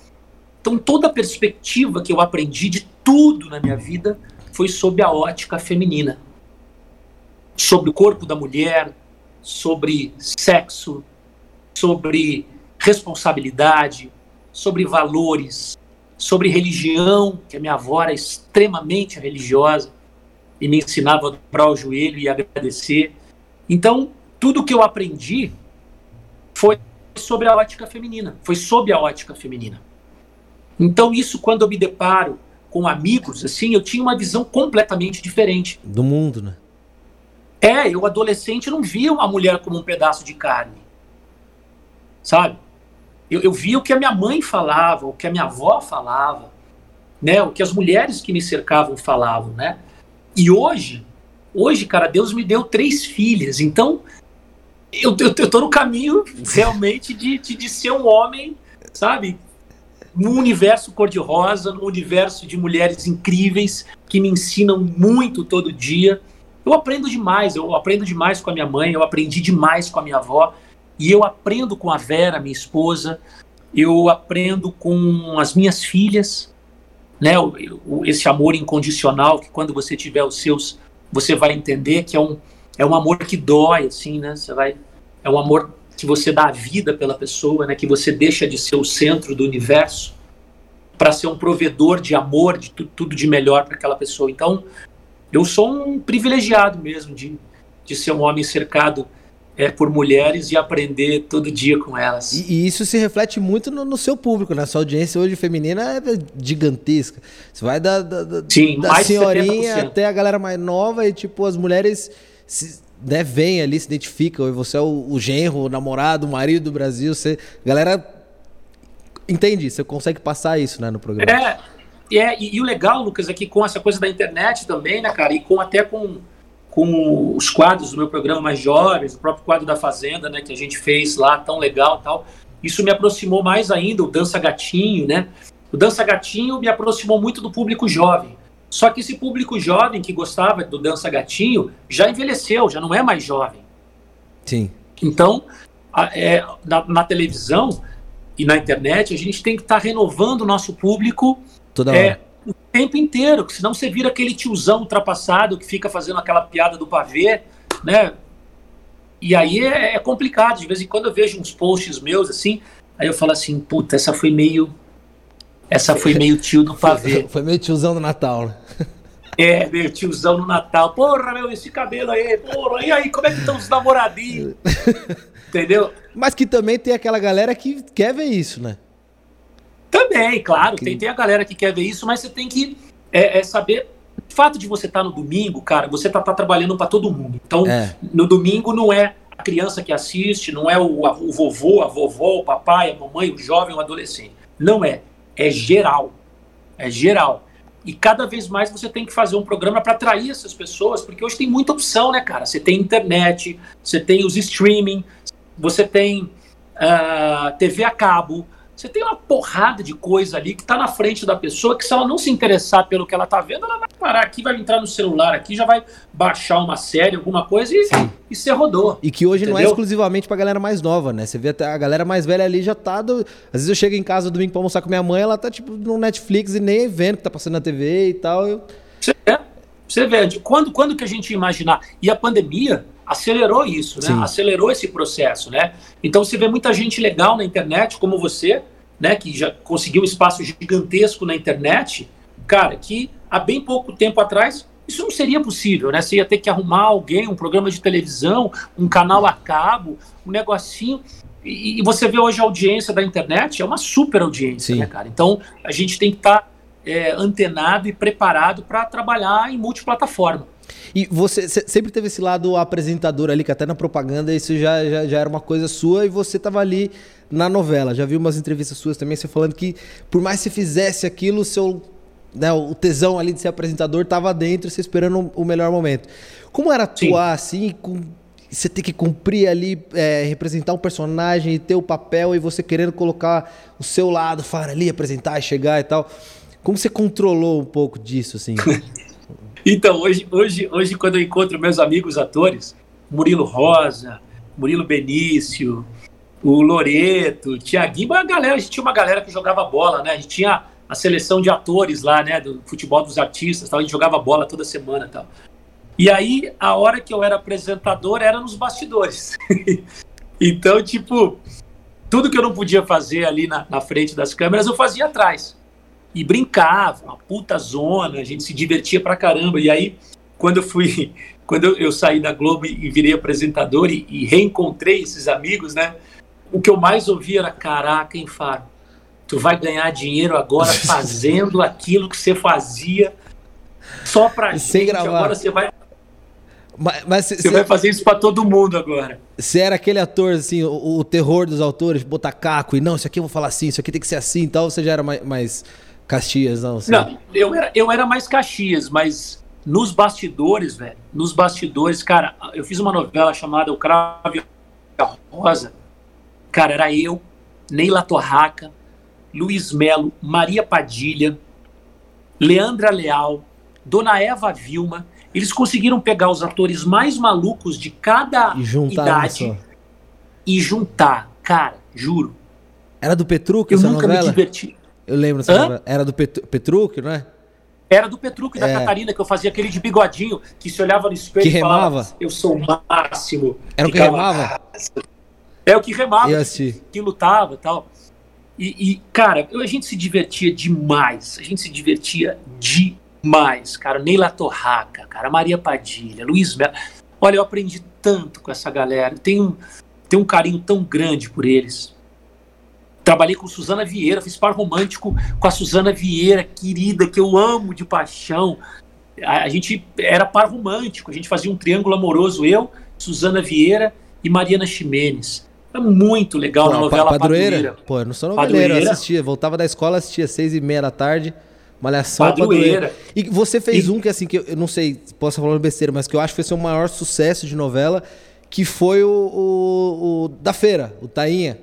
Então, toda a perspectiva que eu aprendi de tudo na minha vida foi sob a ótica feminina sobre o corpo da mulher, sobre sexo, sobre responsabilidade, sobre valores, sobre religião, que a minha avó era extremamente religiosa e me ensinava a dobrar o joelho e agradecer. Então, tudo que eu aprendi foi sobre a ótica feminina, foi sob a ótica feminina. Então, isso quando eu me deparo com amigos, assim, eu tinha uma visão completamente diferente. Do mundo, né? É, eu adolescente não via uma mulher como um pedaço de carne. Sabe? Eu, eu via o que a minha mãe falava, o que a minha avó falava, né? O que as mulheres que me cercavam falavam, né? E hoje, hoje, cara, Deus me deu três filhas, então eu, eu, eu tô no caminho realmente de, de, de ser um homem, sabe? Num universo cor-de-rosa, num universo de mulheres incríveis que me ensinam muito todo dia eu aprendo demais, eu aprendo demais com a minha mãe, eu aprendi demais com a minha avó, e eu aprendo com a Vera, minha esposa, eu aprendo com as minhas filhas, né? Esse amor incondicional que quando você tiver os seus, você vai entender que é um, é um amor que dói, assim, né? Você vai, é um amor que você dá a vida pela pessoa, né? Que você deixa de ser o centro do universo para ser um provedor de amor, de tudo de melhor para aquela pessoa. Então, eu sou um privilegiado mesmo de, de ser um homem cercado é, por mulheres e aprender todo dia com elas. E, e isso se reflete muito no, no, seu público, né? Sua audiência hoje feminina é gigantesca. Você vai da, da, da, Sim, da senhorinha até a galera mais nova e, tipo, as mulheres se, né, vêm ali, se identificam. E você é o, o genro, o namorado, o marido do Brasil. Você, galera entende, você consegue passar isso né, no programa. É, é, e, e, o legal, Lucas, é com essa coisa da internet também, né, cara, e com até com, com os quadros do meu programa mais jovens, o próprio quadro da Fazenda, né, que a gente fez lá, tão legal tal, isso me aproximou mais ainda, o Dança Gatinho, né? O Dança Gatinho me aproximou muito do público jovem. Só que esse público jovem que gostava do Dança Gatinho já envelheceu, já não é mais jovem. Sim. Então, a, é, na, na, televisão e na internet, a gente tem que estar tá renovando o nosso público Toda é, hora. o tempo inteiro, senão você vira aquele tiozão ultrapassado que fica fazendo aquela piada do pavê, né? E aí é, é complicado. De vez em quando eu vejo uns posts meus assim, aí eu falo assim, puta, essa foi meio. Essa foi meio tio do pavê. Foi meio tiozão do Natal, né? É, meu tiozão no Natal. Porra, meu, esse cabelo aí, porra, e aí, como é que estão os namoradinhos? Entendeu? Mas que também tem aquela galera que quer ver isso, né? Também, claro, que... tem, tem a galera que quer ver isso, mas você tem que é, é saber. O fato de você estar tá no domingo, cara, você tá, tá trabalhando para todo mundo. Então, é. no domingo não é a criança que assiste, não é o, a, o vovô, a vovó, o papai, a mamãe, o jovem, o adolescente. Não é. É geral. É geral. E cada vez mais você tem que fazer um programa para atrair essas pessoas, porque hoje tem muita opção, né, cara? Você tem internet, você tem os streaming, você tem uh, ah, TV a cabo, você tem uma porrada de coisa ali que está na frente da pessoa que se ela não se interessar pelo que ela está vendo, ela vai parar aqui, vai entrar no celular aqui, já vai baixar uma série, alguma coisa e, e você rodou. E que hoje entendeu? não é exclusivamente pra galera mais nova, né? Você vê até a galera mais velha ali já tá. Do... Às vezes eu chego em casa domingo pra almoçar com minha mãe, ela tá tipo no Netflix e nem vendo que tá passando na TV e tal. Eu... Você, você vê, quando, quando que a gente imaginar? E a pandemia acelerou isso, né? Sim. Acelerou esse processo, né? Então você vê muita gente legal na internet, como você, né? Que já conseguiu um espaço gigantesco na internet, cara, que há bem pouco tempo atrás isso não seria possível, né? Você ia ter que arrumar alguém, um programa de televisão, um canal a cabo, um negocinho. E, e você vê hoje a audiência da internet, é uma super audiência, Sim. né, cara? Então a gente tem que estar tá, é, antenado e preparado para trabalhar em multiplataforma. E você sempre teve esse lado apresentador ali, que até na propaganda isso já, já, já era uma coisa sua, e você estava ali na novela. Já vi umas entrevistas suas também, você falando que por mais que você fizesse aquilo, o seu né, o tesão ali de ser apresentador estava dentro, você esperando o melhor momento. Como era atuar Sim. assim, com, você ter que cumprir ali, é, representar um personagem e ter o papel, e você querendo colocar o seu lado, falar ali, apresentar e chegar e tal. Como você controlou um pouco disso, assim? *laughs* Então, hoje, hoje, hoje, quando eu encontro meus amigos atores, Murilo Rosa, Murilo Benício, o Loreto, Tiaguinho, a galera, a gente tinha uma galera que jogava bola, né? A gente tinha a seleção de atores lá, né? Do futebol dos artistas, tal, a gente jogava bola toda semana tal. E aí, a hora que eu era apresentador era nos bastidores. *laughs* então, tipo, tudo que eu não podia fazer ali na, na frente das câmeras, eu fazia atrás e brincava, uma puta zona, a gente se divertia pra caramba. E aí, quando eu fui, *laughs* quando eu, eu saí da Globo e, virei apresentador e, e, reencontrei esses amigos, né? O que eu mais ouvia era: caraca, hein, Faro, tu vai ganhar dinheiro agora *laughs* fazendo aquilo que você fazia só pra Sem gente. Gravar. Agora você vai. Mas, mas cê, você vai fazer isso para todo mundo agora. Você era aquele ator, assim, o, o, terror dos autores, botar caco e não, isso aqui eu vou falar assim, isso aqui tem que ser assim e tal, você já era mais, mais Caxias, não. Sei. Não, eu era, eu era mais Caxias, mas nos bastidores, velho, nos bastidores, cara, eu fiz uma novela chamada O Cravo e a Rosa. Cara, era eu, Neila Torraca, Luiz Melo, Maria Padilha, Leandra Leal, Dona Eva Vilma. Eles conseguiram pegar os atores mais malucos de cada idade e juntar. Cara, juro. Era do Petruc eu nunca novela? me diverti. Eu lembro Era do Pet Petruc, não é? Era do Petruc da é. Catarina, que eu fazia aquele de bigodinho, que se olhava no espelho que e remava. falava, eu sou o máximo. Era o que remava? É o que remava, que, que lutava e tal. E, cara, a gente se divertia demais. A gente se divertia demais, cara. Neila Torraca, cara, Maria Padilha, Luiz Melo. Olha, eu aprendi tanto com essa galera. Tenho, tenho um carinho tão grande por eles. Trabalhei com Suzana Vieira, fiz par romântico com a Suzana Vieira, querida, que eu amo de paixão. A, a gente era par romântico, a gente fazia um triângulo amoroso, eu, Suzana Vieira e Mariana Ximenes. É muito legal Pô, na novela Padroeira. Padroeira. Pô, eu não sou noveleiro, eu assistia, voltava da escola, assistia seis e meia da tarde, Malhação Padroeira. Padroeira. E você fez e... um que, assim, que eu não sei, posso falar besteira, mas que eu acho que foi seu maior sucesso de novela, que foi o, o, o da feira, o Tainha.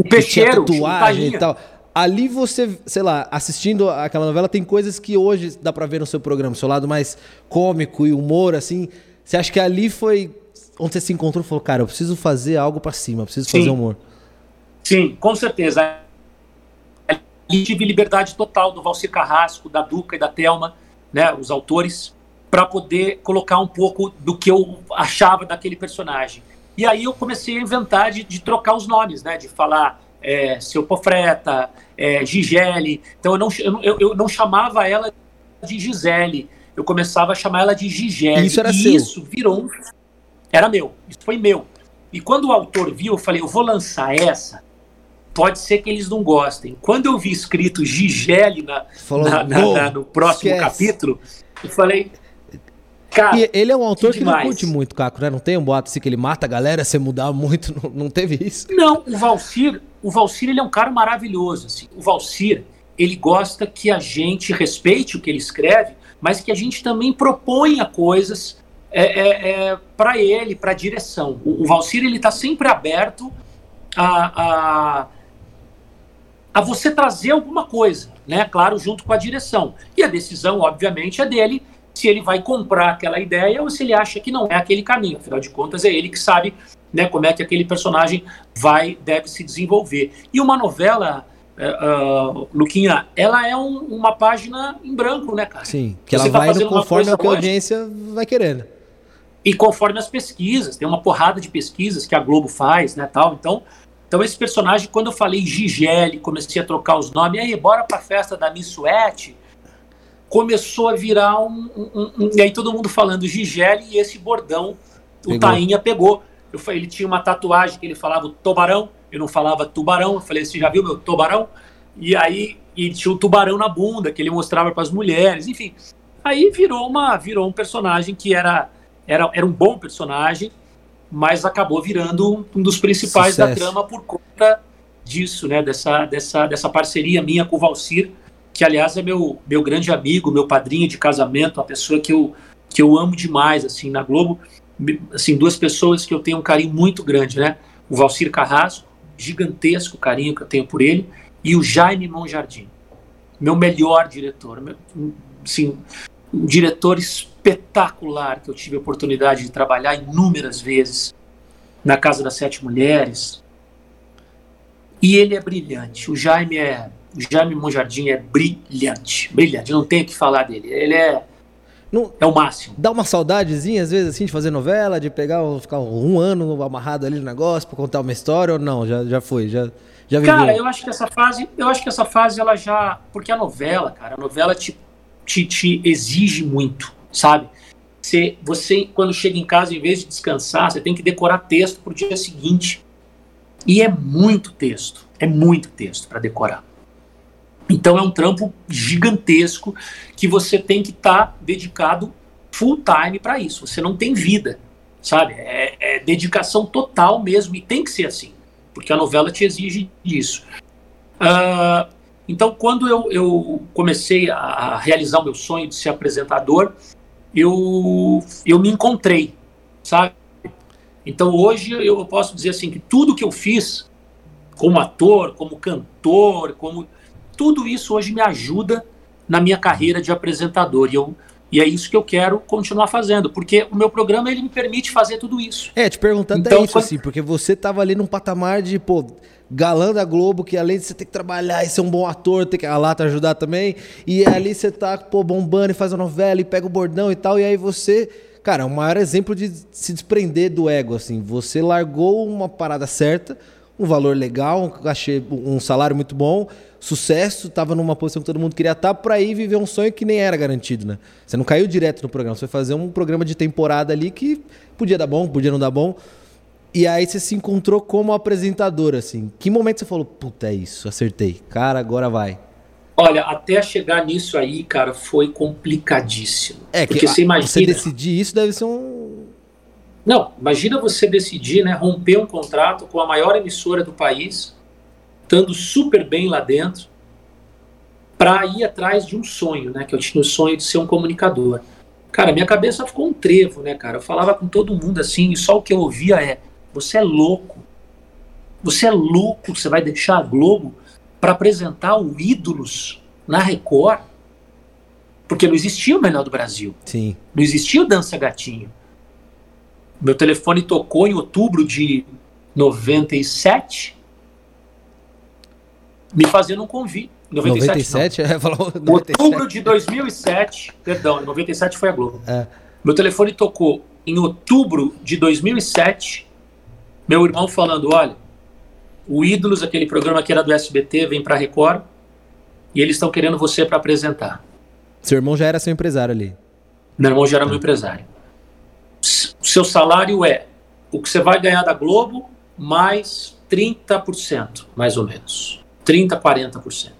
O Peixeiro, tatuagem e tal. Ali você, sei lá, assistindo aquela novela, tem coisas que hoje dá pra ver no seu programa, seu lado mais cômico e humor, assim. Você acha que ali foi onde você se encontrou e falou, cara, eu preciso fazer algo para cima, eu preciso Sim. fazer humor? Sim, com certeza. Ali tive liberdade total do Valcir Carrasco, da Duca e da Telma, né, os autores, para poder colocar um pouco do que eu achava daquele personagem. E aí eu comecei a inventar de, de trocar os nomes, né, de falar é, Seu Pofreta, é, Gigele. Então eu não, eu, eu não chamava ela de Gisele, eu começava a chamar ela de Gigele. Isso era e seu. isso virou um era meu, isso foi meu. E quando o autor viu, eu falei, eu vou lançar essa, pode ser que eles não gostem. Quando eu vi escrito Gigele na, na, na, no próximo esquece. capítulo, eu falei, Cara, e ele é um autor que, que não curte muito, Caco, né? Não tem um boato assim que ele mata a galera se mudar muito, *laughs* não, não teve isso? Não, o Valcir, o Valcir ele é um cara maravilhoso, assim. O Valcir, ele gosta que a gente respeite o que ele escreve, mas que a gente também proponha coisas é, é, é para ele, para a direção. O, o Valcir ele está sempre aberto a, a, a você trazer alguma coisa, né? Claro, junto com a direção. E a decisão, obviamente, é dele se ele vai comprar aquela ideia ou se ele acha que não é aquele caminho. Afinal de contas, é ele que sabe né, como é que aquele personagem vai, deve se desenvolver. E uma novela, uh, Luquinha, ela é um, uma página em branco, né, cara? Sim, que ela tá vai conforme o que a audiência vai querendo. E conforme as pesquisas, tem uma porrada de pesquisas que a Globo faz, né, tal. Então, então esse personagem, quando eu falei Gigele, comecei a trocar os nomes, aí bora pra festa da Miss Suete, começou a virar um, um, um, E aí todo mundo falando Gigele e esse bordão, pegou. o Tainha pegou. Eu falei, ele tinha uma tatuagem que ele falava tubarão, eu não falava tubarão. Eu falei, você já viu meu tubarão? E aí e tinha o um tubarão na bunda que ele mostrava para as mulheres, enfim. Aí virou uma virou um personagem que era era, era um bom personagem, mas acabou virando um dos principais Sucesso. da trama por conta disso, né? Dessa, dessa, dessa parceria minha com o Valcir, que aliás é meu, meu grande amigo, meu padrinho de casamento, uma pessoa que eu, que eu amo demais, assim, na Globo, assim, duas pessoas que eu tenho um carinho muito grande, né? O Valcir Carrasco, gigantesco carinho que eu tenho por ele, e o Jaime Monjardim, meu melhor diretor, meu, assim, um diretor espetacular que eu tive a oportunidade de trabalhar inúmeras vezes na Casa das Sete Mulheres. E ele é brilhante. O Jaime é, o Jaime Monjardim é brilhante, brilhante. Não tenho o que falar dele. Ele é não, é o máximo. Dá uma saudadezinha, às vezes, assim, de fazer novela, de pegar, ficar um ano amarrado ali no negócio para contar uma história ou não? Já, já foi, já, já viveu? Cara, eu acho que essa fase, eu acho que essa fase ela já, porque a novela, cara, a novela te, te, te exige muito sabe? Você, você, quando chega em casa, em vez de descansar, você tem que decorar texto para o dia seguinte. E é muito texto, é muito texto para decorar. Então é um trampo gigantesco que você tem que estar tá dedicado full time para isso. Você não tem vida, sabe? É, é, dedicação total mesmo e tem que ser assim, porque a novela te exige isso. Uh, então, quando eu, eu comecei a realizar o meu sonho de ser apresentador, eu, eu me encontrei, sabe? Então hoje eu posso dizer assim que tudo que eu fiz como ator, como cantor, como tudo isso hoje me ajuda na minha carreira de apresentador. E, eu, e é isso que eu quero continuar fazendo, porque o meu programa ele me permite fazer tudo isso. É, te perguntando então, é isso, quando... assim, porque você estava ali num patamar de, pô, galã da Globo, que além de você ter que trabalhar e ser um bom ator, ter que a Lata ajudar também, e ali você tá, pô, bombando e faz a novela e pega o bordão e tal, e aí você, cara, é o maior exemplo de se desprender do ego, assim, você largou uma parada certa, um valor legal, um cachê, um salário muito bom, sucesso, tava numa posição que todo mundo queria estar, para ir viver um sonho que nem era garantido, né? Você não caiu direto no programa, você foi fazer um programa de temporada ali que podia dar bom, podia não dar bom, e aí você se encontrou como apresentador, assim. Que momento você falou, puta, é isso, acertei. Cara, agora vai. Olha, até chegar nisso aí, cara, foi complicadíssimo. É, porque você imagina. Você decidir isso deve ser um. Não, imagina você decidir, né, romper um contrato com a maior emissora do país, estando super bem lá dentro, para ir atrás de um sonho, né? Que eu tinha o sonho de ser um comunicador. Cara, minha cabeça ficou um trevo, né, cara? Eu falava com todo mundo assim, e só o que eu ouvia é: você é louco. Você é louco, você vai deixar a Globo para apresentar o Ídolos na Record? Porque não existia o Melhor do Brasil. Sim. Não existia o Dança Gatinho. Meu telefone tocou em outubro de 97, me fazendo um convite. 97? 97? É, falou 97. Outubro de 2007, perdão, 97 foi a Globo. É. Meu telefone tocou em outubro de 2007, meu irmão falando, olha, o Ídolos, aquele programa que era do SBT, vem para Record e eles estão querendo você para apresentar. Seu irmão já era seu empresário ali? Meu irmão já era meu empresário. O seu salário é o que você vai ganhar da Globo mais 30%, mais ou menos. 30, 40%.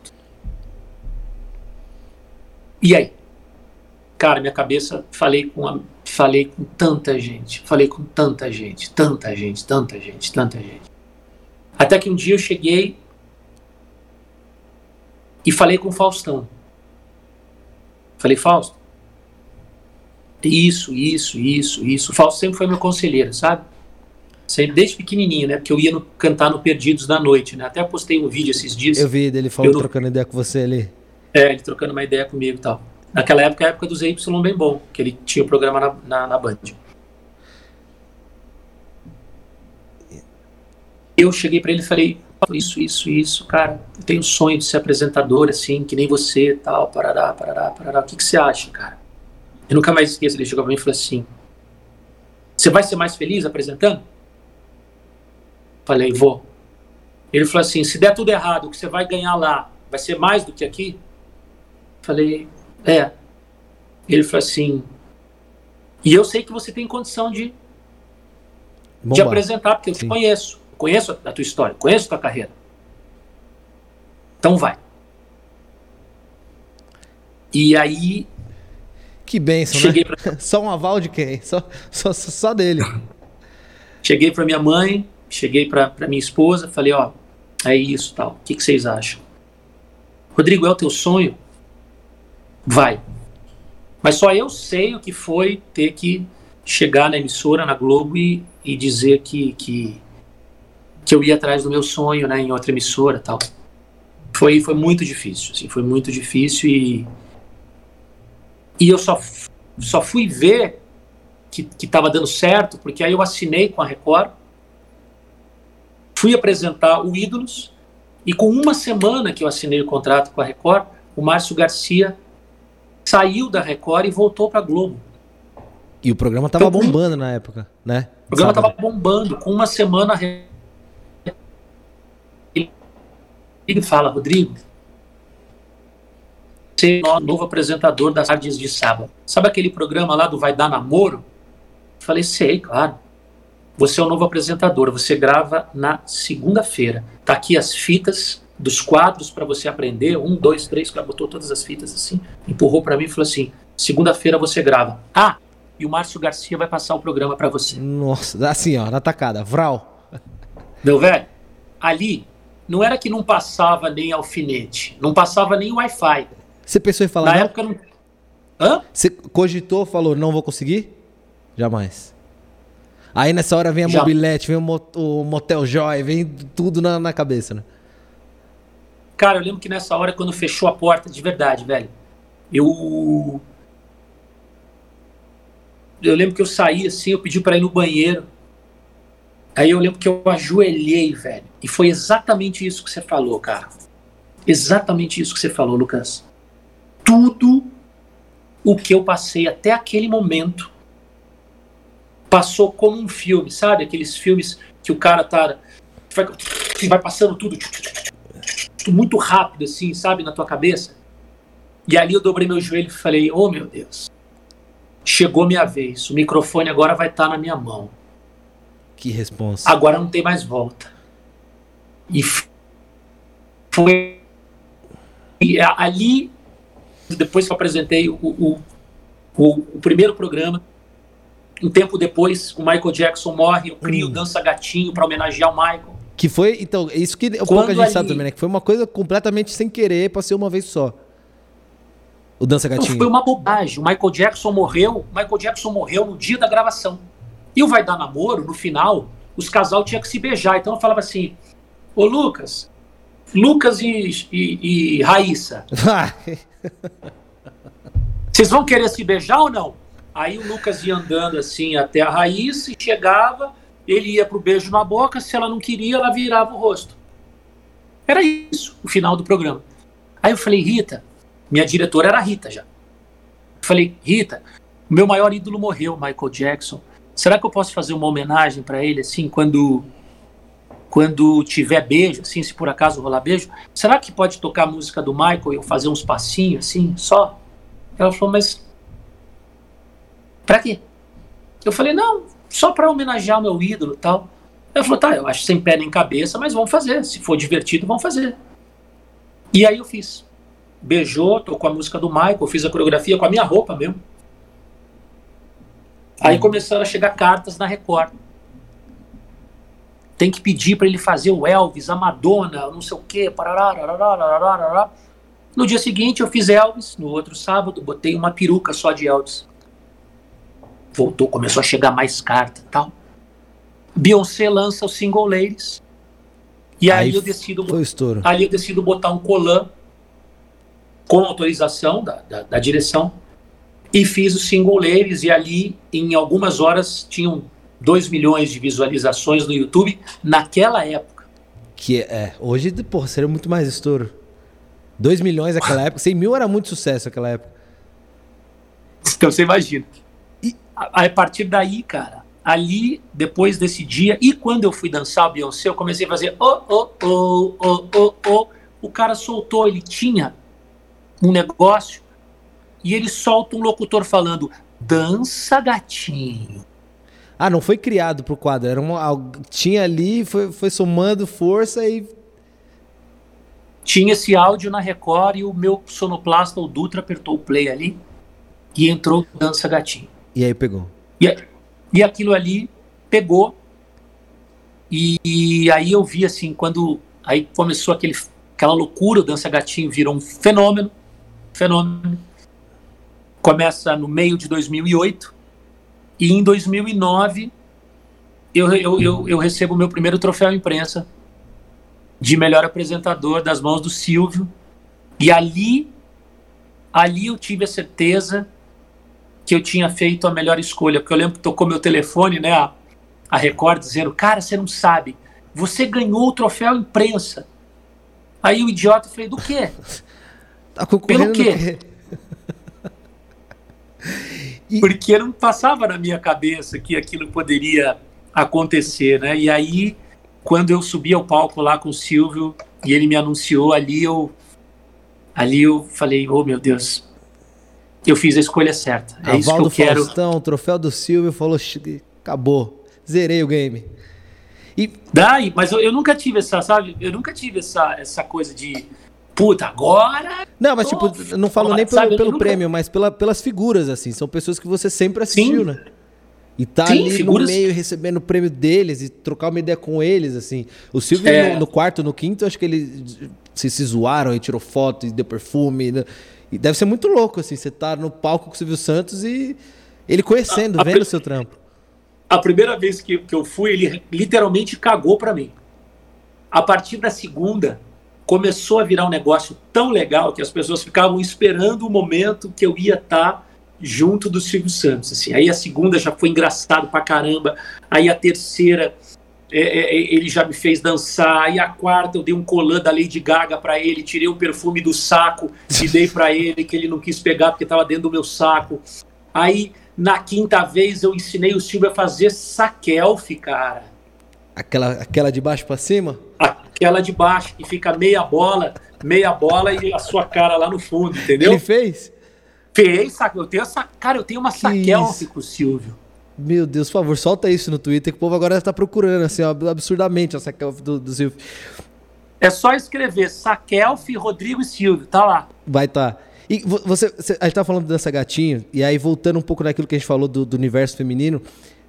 E aí? Cara, minha cabeça, falei com, a, falei com tanta gente, falei com tanta gente, tanta gente, tanta gente, tanta gente. Até que um dia eu cheguei e falei com o Faustão. Falei, Fausto, isso, isso, isso, isso. O Fausto sempre foi meu conselheiro, sabe? Sempre, desde pequenininho, né? Porque eu ia no, cantar no Perdidos da Noite, né? Até postei um vídeo esses dias. Eu vi dele falando, trocando ideia com você ali. É, ele trocando uma ideia comigo e tal. Naquela época, a época do ZY Bem Bom, que ele tinha o um programa na, na, na Band. Eu cheguei para ele e falei, isso, isso, isso, cara, eu tenho um sonho de ser apresentador, assim, que nem você, tal, parará, parará, parará, o que, que você acha, cara? Eu nunca mais esqueço, ele chegou pra mim e falou assim, você vai ser mais feliz apresentando? Falei, vou. Ele falou assim, se der tudo errado, o que você vai ganhar lá vai ser mais do que aqui? Falei, é. Ele falou assim, e eu sei que você tem condição de, de apresentar, porque eu Sim. te conheço conheço a tua história, conheço a tua carreira. Então vai. E aí. Que benção, cheguei né? Pra... *laughs* Só um aval de quem? Só, só, só dele. cheguei para minha mãe, cheguei para minha esposa, falei: ó, é isso tal. O que, que vocês acham? Rodrigo, é o teu sonho? Vai. Mas só eu sei o que foi ter que chegar na emissora, na Globo e, e dizer que, que que eu ia atrás do meu sonho, né, em outra emissora, tal. Foi foi muito difícil, assim, foi muito difícil e e eu só só fui ver que estava dando certo porque aí eu assinei com a Record, fui apresentar o Ídolos e com uma semana que eu assinei o contrato com a Record, o Márcio Garcia saiu da Record e voltou para Globo. E o programa tava então, bombando na época, né? O programa Sábado. tava bombando. Com uma semana ele fala, Rodrigo, você é o novo apresentador das tardes de sábado. Sabe aquele programa lá do Vai Dar Namoro? Eu falei, sei, claro. Você é o novo apresentador, você grava na segunda-feira. Tá aqui as fitas dos quadros para você aprender. Um, dois, três, cara botou todas as fitas assim, empurrou para mim e falou assim: segunda-feira você grava. Ah, e o Márcio Garcia vai passar o programa para você. Nossa, assim, ó, na tacada, Vral. Meu velho, ali não era que não passava nem alfinete, não passava nem Wi-Fi. Você pensou em falar? Na não? época não. Hã? Você cogitou, falou, não vou conseguir? Jamais. Aí nessa hora vem a Já... mobilete, vem o, mot o Motel Joy, vem tudo na, na cabeça, né? Cara, eu lembro que nessa hora, quando fechou a porta, de verdade, velho, eu. Eu lembro que eu saí assim, eu pedi para ir no banheiro. Aí eu lembro que eu ajoelhei, velho. E foi exatamente isso que você falou, cara. Exatamente isso que você falou, Lucas. Tudo o que eu passei até aquele momento passou como um filme, sabe? Aqueles filmes que o cara tá. Vai, vai passando tudo muito rápido, assim, sabe? Na tua cabeça. E ali eu dobrei meu joelho e falei: Oh meu Deus, chegou minha vez. O microfone agora vai estar tá na minha mão. Que responsa. Agora não tem mais volta. E foi e ali, depois que eu apresentei o, o, o, o primeiro programa, um tempo depois, o Michael Jackson morre, eu crio hum. Dança Gatinho para homenagear o Michael. Que foi, então, isso que pouca gente ali... sabe também, né? Que foi uma coisa completamente sem querer, para ser uma vez só. O Dança Gatinho. Foi uma bobagem. O Michael Jackson morreu. Michael Jackson morreu no dia da gravação. E o Vai Dar Namoro, no final, os casal tinham que se beijar. Então eu falava assim: Ô Lucas, Lucas e, e, e Raíssa. Vocês vão querer se beijar ou não? Aí o Lucas ia andando assim até a Raíssa e chegava, ele ia pro beijo na boca, se ela não queria, ela virava o rosto. Era isso, o final do programa. Aí eu falei, Rita, minha diretora era a Rita já. Eu falei, Rita, o meu maior ídolo morreu, Michael Jackson. Será que eu posso fazer uma homenagem para ele assim, quando quando tiver beijo, assim, se por acaso rolar beijo, será que pode tocar a música do Michael e eu fazer uns passinhos assim, só? Ela falou, mas pra quê? Eu falei, não, só para homenagear o meu ídolo tal. Ela falou, tá, eu acho sem pé nem cabeça, mas vamos fazer. Se for divertido, vamos fazer. E aí eu fiz. Beijou, tocou a música do Michael, fiz a coreografia com a minha roupa mesmo. Aí hum. começaram a chegar cartas na Record tem que pedir para ele fazer o Elvis, a Madonna, não sei o quê. No dia seguinte eu fiz Elvis, no outro sábado botei uma peruca só de Elvis. Voltou, começou a chegar mais carta tal. Beyoncé lança o single Ladies. E aí, aí eu decido aí eu decido botar um colan com autorização da, da, da direção e fiz o single Ladies e ali em algumas horas tinham 2 milhões de visualizações no YouTube naquela época. Que é, hoje, porra, seria muito mais estouro. 2 milhões naquela época, 100 mil era muito sucesso naquela época. *laughs* Então você imagina. E a, a partir daí, cara, ali, depois desse dia, e quando eu fui dançar o Beyoncé, eu comecei a fazer oh, oh, oh, oh, oh, oh. O cara soltou, ele tinha um negócio e ele solta um locutor falando: dança gatinho. Ah, não foi criado pro quadro, era uma, tinha ali, foi, foi somando força e. Tinha esse áudio na Record e o meu sonoplasta, o Dutra, apertou o play ali e entrou Dança Gatinho. E aí pegou. E, e aquilo ali pegou. E, e, aí eu vi assim, quando aí começou aquele, aquela loucura, o Dança Gatinho virou um fenômeno. Fenômeno. Começa no meio de 2008 e em 2009, eu, eu, eu, eu recebo o meu primeiro troféu imprensa de melhor apresentador das mãos do Silvio. E ali, ali eu tive a certeza que eu tinha feito a melhor escolha. Porque eu lembro que tocou meu telefone, né, a, a Record, dizendo: Cara, você não sabe, você ganhou o troféu imprensa. Aí o idiota falei: Do quê? *laughs* Tá Pelo quê? E... Porque não passava na minha cabeça que aquilo poderia acontecer, né? E aí, quando eu subi ao palco lá com o Silvio e ele me anunciou ali, eu ali eu falei, oh meu Deus, eu fiz a escolha certa. É isso que eu quero. Faustão, o troféu do Silvio falou, acabou, zerei o game. E daí, mas eu, eu, nunca tive essa, sabe? Eu nunca tive essa, essa coisa de puta, agora. Não, mas tipo, não falo nem pelo, pelo prêmio, nunca... mas pela, pelas figuras, assim. São pessoas que você sempre assistiu, Sim. né? E tá Sim, ali figuras... no meio recebendo o prêmio deles e trocar uma ideia com eles, assim. O Silvio é... no, no, quarto, no quinto, acho que eles se, se zoaram e tirou foto e deu perfume. Né? E deve ser muito louco, assim, você tá no palco com o Silvio Santos e ele conhecendo, a, a vendo o seu trampo. A primeira vez que, que eu fui, ele literalmente cagou para mim. A partir da segunda, começou a virar um negócio tão legal que as pessoas ficavam esperando o momento que eu ia estar tá junto do Silvio Santos. Assim. Aí a segunda já foi engraçado pra caramba, aí a terceira é, é, é ele já me fez dançar, aí a quarta eu dei um colã da Lady Gaga para ele, tirei o perfume do saco e dei para ele que ele não quis pegar porque estava dentro do meu saco. Aí na quinta vez eu ensinei o Silvio a fazer saquelfe, cara. Aquela, aquela de baixo para cima? Aquela de baixo, que fica meia bola, meia bola e a sua cara lá no fundo, entendeu? Ele fez? Fez, sabe? Eu tenho essa. Cara, eu tenho uma saquelfe com o Silvio. Meu Deus, por favor, solta isso no Twitter que o povo agora está procurando, assim, absurdamente a saquelfe do, do Silvio. É só escrever Saquelfe, Rodrigo e Silvio, tá lá. Vai tá. E você, você, a gente tá falando dessa gatinha, e aí voltando um pouco naquilo que a gente falou do, do universo feminino,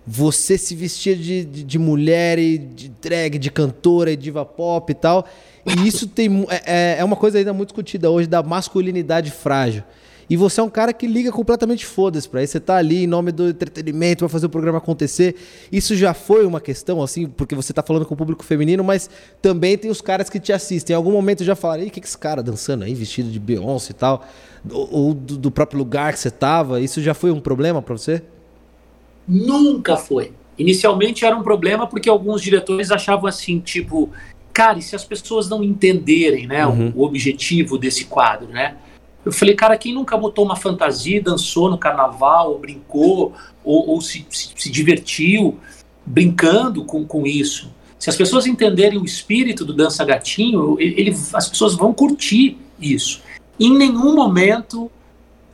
você se vestia de, de, de, mulher e de drag, de cantora e diva pop e tal. E isso tem, é, é, é uma coisa ainda muito discutida hoje da masculinidade frágil. E você é um cara que liga completamente foda-se pra isso. Você tá ali em nome do entretenimento, vai fazer o programa acontecer. Isso já foi uma questão, assim, porque você tá falando com o público feminino, mas também tem os caras que te assistem. Em algum momento já falaram, o que, que esse cara dançando aí, vestido de Beyoncé e tal? Ou, ou do, do, próprio lugar que você tava. Isso já foi um problema para você? Nunca foi. Inicialmente era um problema porque alguns diretores achavam assim, tipo, cara, e se as pessoas não entenderem né, uhum. o, o objetivo desse quadro, né? Eu falei, cara, quem nunca botou uma fantasia, dançou no carnaval, ou brincou, ou, ou se, se, se, divertiu brincando com, com isso? Se as pessoas entenderem o espírito do Dança Gatinho, ele, as pessoas vão curtir isso. Em nenhum momento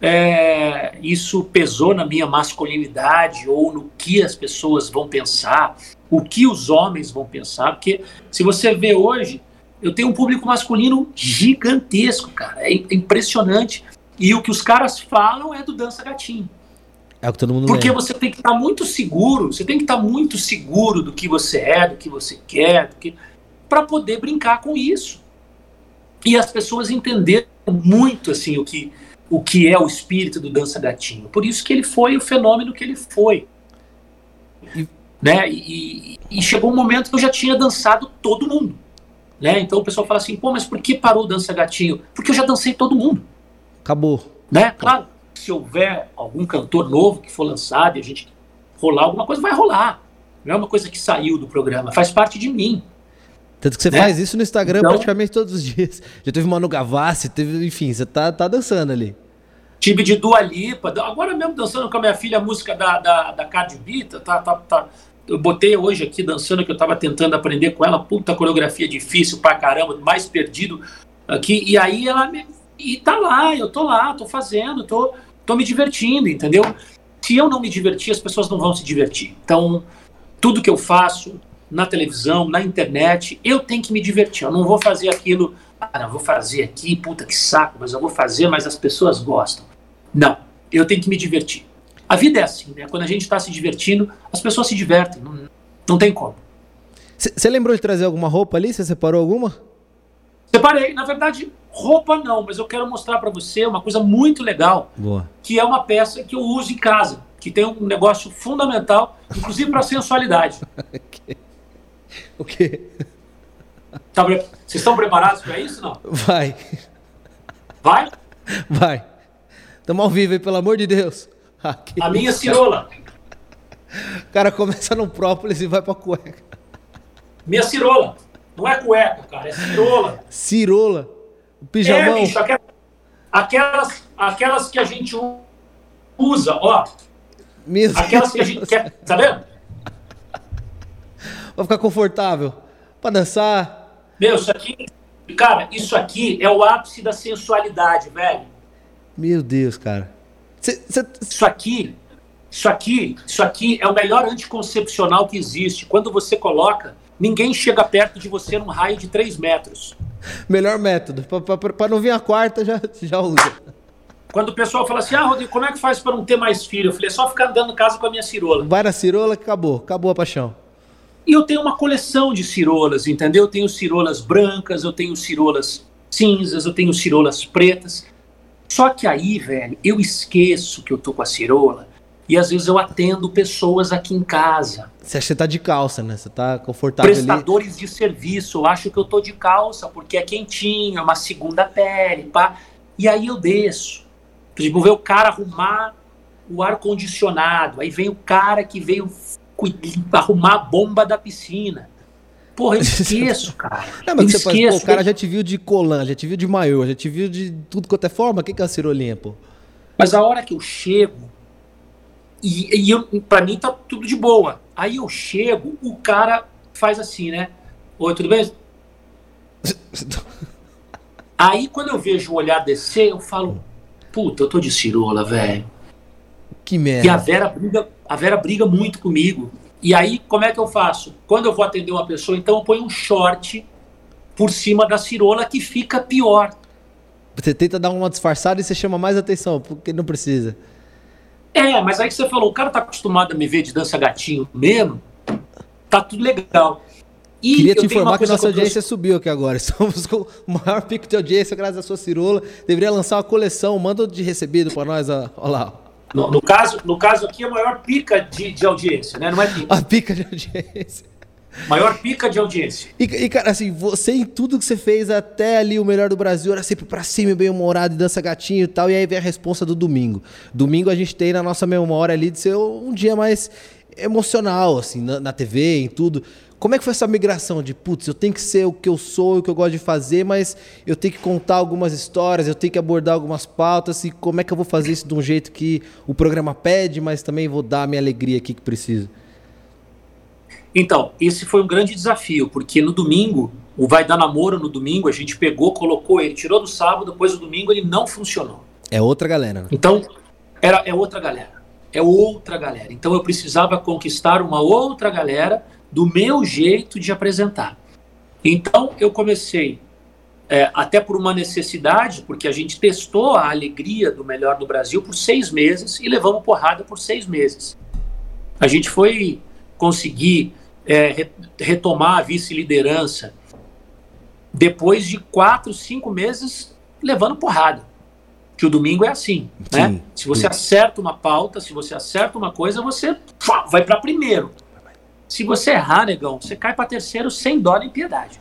é, isso pesou na minha masculinidade ou no que as pessoas vão pensar, o que os homens vão pensar, porque se você vê hoje, eu tenho um público masculino gigantesco, cara. É impressionante. E o que os caras falam é do dança gatinho. É o que todo mundo Porque lembra. você tem que estar tá muito seguro, você tem que estar tá muito seguro do que você é, do que você quer, que... para poder brincar com isso. E as pessoas entenderam muito assim o que o que é o espírito do dança gatinho. Por isso que ele foi o fenômeno que ele foi. E... Né? E, e chegou um momento que eu já tinha dançado todo mundo. Né? Então o pessoal fala assim, pô, mas por que parou o Dança Gatinho? Porque eu já dancei todo mundo. Acabou. Né? Claro, se houver algum cantor novo que for lançado e a gente rolar alguma coisa, vai rolar. Não é uma coisa que saiu do programa, faz parte de mim. Tanto que você né? faz isso no Instagram então, praticamente todos os dias. *laughs* Já teve Manu Gavassi, teve, enfim, você tá, tá dançando ali. Tive de Dua Lipa, agora mesmo dançando com a minha filha a música da, da, da Cardi B, tá, tá, tá, eu botei hoje aqui dançando que eu estava tentando aprender com ela, puta coreografia difícil pra caramba, mais perdido aqui, e aí ela me, e tá lá, eu tô lá, tô fazendo, tô, tô me divertindo, entendeu? Se eu não me divertir, as pessoas não vão se divertir. Então, tudo que eu faço na televisão, na internet, eu tenho que me divertir. Eu não vou fazer aquilo, ah, não, vou fazer aqui, puta que saco, mas eu vou fazer, mas as pessoas gostam. Não, eu tenho que me divertir. A vida é assim, né? Quando a gente está se divertindo, as pessoas se divertem. Não, não tem como. Você lembrou de trazer alguma roupa ali? Você separou alguma? Separei. Na verdade, roupa não, mas eu quero mostrar para você uma coisa muito legal. Boa. Que é uma peça que eu uso em casa. Que tem um negócio fundamental, inclusive para sensualidade. *laughs* o quê? Tá, vocês estão preparados para isso não? Vai. Vai? Vai. Estamos ao vivo, hein, pelo amor de Deus. a minha cirola. O cara começa no própolis e vai pra cueca. Minha cirola. Não é cueca, cara, é cirola. Cirola? O pijamão? É, bicho, aquelas, aquelas que a gente usa, ó. Aquelas que a gente quer, tá vendo? Vai ficar confortável. Pra dançar. Meu, isso aqui, cara, isso aqui é o ápice da sensualidade, velho. Meu Deus, cara. Cê, cê... Isso aqui, isso aqui, isso aqui é o melhor anticoncepcional que existe. Quando você coloca, ninguém chega perto de você num raio de 3 metros. Melhor método. Para não vir a quarta, já, já usa. Quando o pessoal fala assim, ah, Rodrigo, como é que faz para não ter mais filho? Eu falei, é só ficar andando em casa com a minha cirola. Vai na cirola que acabou, acabou a paixão. E eu tenho uma coleção de cirolas, entendeu? Eu tenho cirolas brancas, eu tenho cirolas cinzas, eu tenho cirolas pretas. Só que aí, velho, eu esqueço que eu tô com a cirola e às vezes eu atendo pessoas aqui em casa. Você acha que você tá de calça, né? Você tá confortável Prestadores ali. de serviço, eu acho que eu tô de calça porque é quentinho, é uma segunda pele, pá. E aí eu desço. Tipo, ver o cara arrumar o ar-condicionado. Aí vem o cara que veio arrumar a bomba da piscina. Porra, eu *laughs* esqueço, cara. Não, mas eu você esqueço. Faz, pô, o cara já te viu de colã, já te viu de maiô, já te viu de tudo quanto é forma. O que, que é a cirolinha, pô? Mas a hora que eu chego, e, e eu, pra mim tá tudo de boa. Aí eu chego, o cara faz assim, né? Oi, tudo bem? *laughs* Aí quando eu vejo o olhar descer, eu falo, puta, eu tô de cirola, velho. Que merda. E a Vera briga, a Vera briga muito comigo. E aí, como é que eu faço? Quando eu vou atender uma pessoa, então eu ponho um short por cima da cirola que fica pior. Você tenta dar uma disfarçada e você chama mais atenção, porque não precisa. É, mas aí você falou, o cara tá acostumado a me ver de dança gatinho mesmo, tá tudo legal. E Queria te informar que nossa audiência subiu aqui agora. *laughs* Estamos com o maior pico de audiência graças à sua cirola. Deveria lançar uma coleção. Manda de recebido para nós. Olha lá. No, no, caso, no caso aqui, é a maior pica de, de audiência, né? Não é pica. A pica de audiência. Maior pica de audiência. E, e, cara, assim, você em tudo que você fez até ali o melhor do Brasil era sempre pra cima, bem humorado, e dança gatinho e tal. E aí vem a resposta do domingo. Domingo a gente tem na nossa memória ali de ser um dia mais emocional, assim, na, na TV, em tudo. Como é que foi essa migração de, putz, eu tenho que ser o que eu sou, o que eu gosto de fazer, mas eu tenho que contar algumas histórias, eu tenho que abordar algumas pautas, e como é que eu vou fazer isso de um jeito que o programa pede, mas também vou dar a minha alegria aqui que preciso? Então, esse foi um grande desafio, porque no domingo, o Vai Dar Namoro no domingo, a gente pegou, colocou ele, tirou do sábado, depois do domingo ele não funcionou. É outra galera. Né? Então, era, é outra galera. É outra galera. Então eu precisava conquistar uma outra galera do meu jeito de apresentar. Então eu comecei, é, até por uma necessidade, porque a gente testou a alegria do melhor do Brasil por seis meses e levamos porrada por seis meses. A gente foi conseguir é, retomar a vice-liderança depois de quatro, cinco meses levando porrada. Que o domingo é assim, né? Se você acerta uma pauta, se você acerta uma coisa, você vai para primeiro. Se você errar, negão, você cai para terceiro sem dó nem piedade.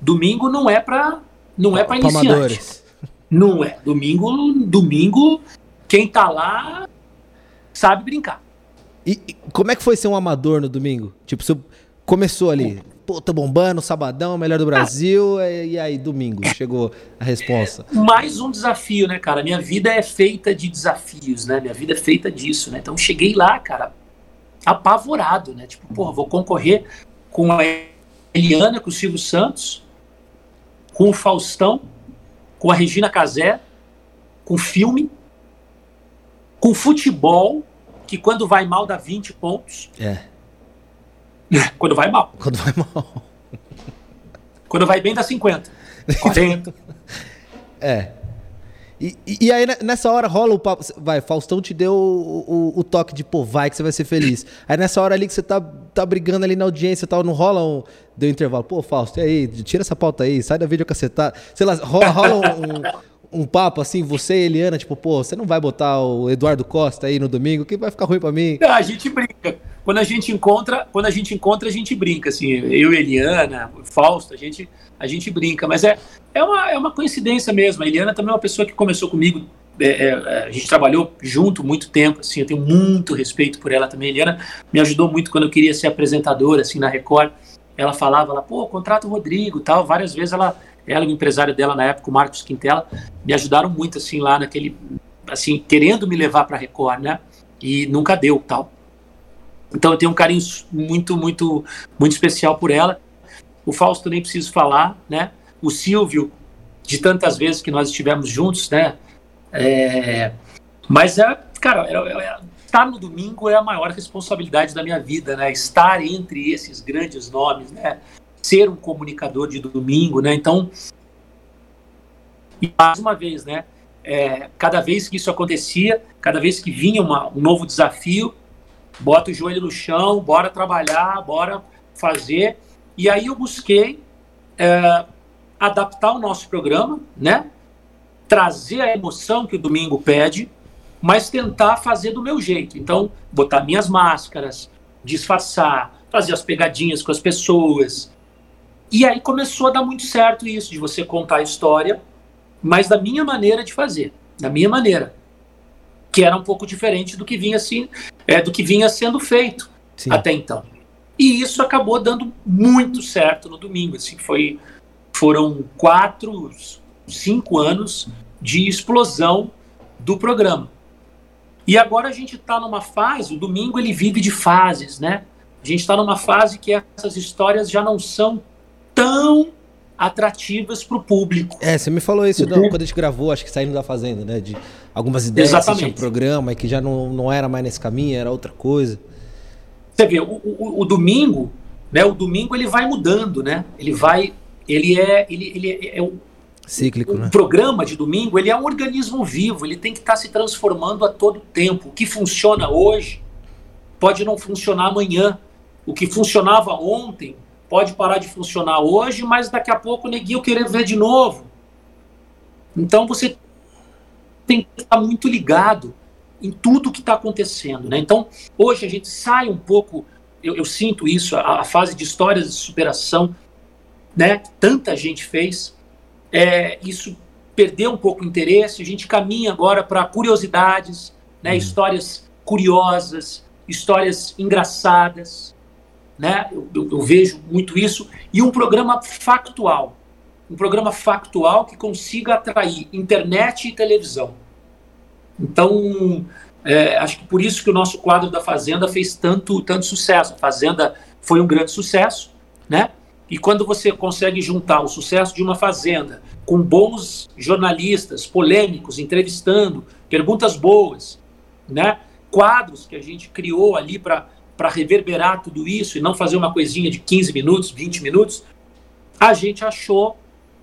Domingo não é para não é para iniciante. Não é. Domingo, domingo, quem tá lá sabe brincar. E, e, como é que foi ser um amador no domingo? Tipo, você começou ali, pô, tô bombando, sabadão, melhor do Brasil, ah. e, e, aí domingo chegou a resposta. Mais um desafio, né, cara? Minha vida é feita de desafios, né? Minha vida é feita disso, né? Então cheguei lá, cara, apavorado, né? Tipo, porra, vou concorrer com a Eliana, com o Silvio Santos, com o Faustão, com a Regina Casé, com filme, com futebol, que quando vai mal dá 20 pontos. É. *laughs* Quando vai mal. Quando vai mal. Quando vai bem dá 50. 40. *laughs* é. E, e, aí nessa hora rola o papo. Vai, Faustão te deu o, o, o, toque de, pô, vai que você vai ser feliz. *laughs* Aí nessa hora ali que você tá, tá brigando ali na audiência e tal, não rola um. Deu um intervalo. Pô, Fausto, e aí? Tira essa pauta aí, sai da vídeo cacetada. Sei lá, rola, rola um, um, um, papo assim, você e Eliana, tipo, pô, você não vai botar o Eduardo Costa aí no domingo, que vai ficar ruim pra mim. a gente brinca. Quando a gente encontra, quando a gente encontra, a gente brinca, assim, eu Eliana, Fausto, a gente a gente brinca, mas é, é, uma, é uma coincidência mesmo. A Eliana também é uma pessoa que começou comigo, é, é, a gente trabalhou junto muito tempo, assim, eu tenho muito respeito por ela também. A Eliana me ajudou muito quando eu queria ser apresentadora, assim, na Record. Ela falava, ela, pô, contrata o Rodrigo tal. Várias vezes ela, ela o empresário dela na época, o Marcos Quintela, me ajudaram muito, assim, lá naquele, assim, querendo me levar para Record, né? E nunca deu tal. Então eu tenho um carinho muito, muito, muito especial por ela. O Fausto nem preciso falar, né? O Silvio, de tantas vezes que nós estivemos juntos, né? É, mas, é, cara, é, é, estar no domingo é a maior responsabilidade da minha vida, né? Estar entre esses grandes nomes, né? Ser um comunicador de domingo, né? Então, e mais uma vez, né? É, cada vez que isso acontecia, cada vez que vinha uma, um novo desafio, bota o joelho no chão, bora trabalhar, bora fazer. E aí eu busquei é, adaptar o nosso programa, né? Trazer a emoção que o domingo pede, mas tentar fazer do meu jeito. Então, botar minhas máscaras, disfarçar, fazer as pegadinhas com as pessoas. E aí começou a dar muito certo isso, de você contar a história, mas da minha maneira de fazer, da minha maneira. Que era um pouco diferente do que vinha assim, é, do que vinha sendo feito Sim. até então. E isso acabou dando muito certo no domingo. Assim, foi, foram quatro, cinco anos de explosão do programa. E agora a gente está numa fase, o domingo ele vive de fases, né? A gente está numa fase que essas histórias já não são tão atrativas para o público. É, você me falou isso uhum. quando a gente gravou, acho que saindo da Fazenda, né? De algumas ideias Exatamente. que tinha um programa e que já não, não era mais nesse caminho, era outra coisa. Você vê, o, o, o, domingo, né? O domingo ele vai mudando, né? Ele vai, ele é, ele, ele é, é o cíclico, o, né? Programa de domingo ele é um organismo vivo, ele tem que estar tá se transformando a todo tempo. O que funciona hoje pode não funcionar amanhã. O que funcionava ontem pode parar de funcionar hoje, mas daqui a pouco o neguinho querer ver de novo. Então você tem que estar muito ligado em tudo que está acontecendo. Né? Então, hoje a gente sai um pouco, eu, eu sinto isso, a, a, fase de histórias de superação, né? tanta gente fez, é, isso perdeu um pouco o interesse, a gente caminha agora para curiosidades, né? Uhum. histórias curiosas, histórias engraçadas, né? Eu, eu, eu, vejo muito isso, e um programa factual. Um programa factual que consiga atrair internet e televisão. Então, é, acho que por isso que o nosso quadro da Fazenda fez tanto, tanto sucesso. A Fazenda foi um grande sucesso, né? E quando você consegue juntar o sucesso de uma Fazenda com bons jornalistas, polêmicos, entrevistando, perguntas boas, né? Quadros que a gente criou ali para para reverberar tudo isso e não fazer uma coisinha de 15 minutos, 20 minutos, a gente achou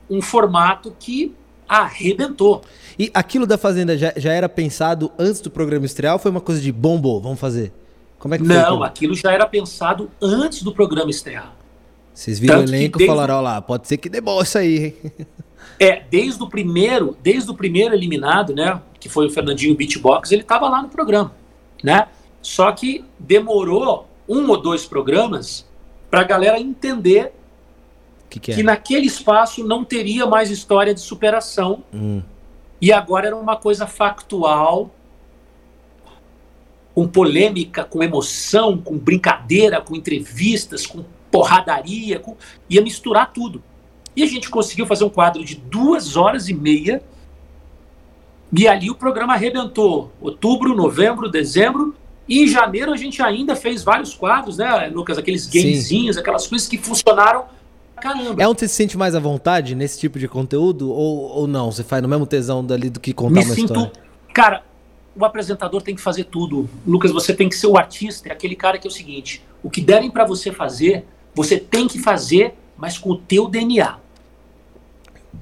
um formato que arrebentou. E aquilo da Fazenda já, já era pensado antes do programa estrear ou foi uma coisa de bombo, vamos fazer? Como é que Não, foi, aquilo já era pensado antes do programa estrear. Vocês viram Tanto o elenco e falaram, ó lá, pode ser que dê bom isso aí. É, desde o primeiro, desde o primeiro eliminado, né, que foi o Fernandinho Beatbox, ele estava lá no programa, né? Só que demorou um ou dois programas para a galera entender que, que, é? que, naquele espaço não teria mais história de superação. Hum. E agora era uma coisa factual, com polêmica, com emoção, com brincadeira, com entrevistas, com porradaria, com... ia misturar tudo. E a gente conseguiu fazer um quadro de duas horas e meia. E ali o programa arrebentou. Outubro, novembro, dezembro. E em janeiro a gente ainda fez vários quadros, né, Lucas? Aqueles gamezinhos, Sim. aquelas coisas que funcionaram caramba. É onde você se sente mais à vontade nesse tipo de conteúdo? Ou, ou não? Você faz no mesmo tesão dali do que contar Me uma sinto, história? Cara, o apresentador tem que fazer tudo. Lucas, você tem que ser o artista, é aquele cara que é o seguinte: o que derem para você fazer, você tem que fazer, mas com o teu DNA.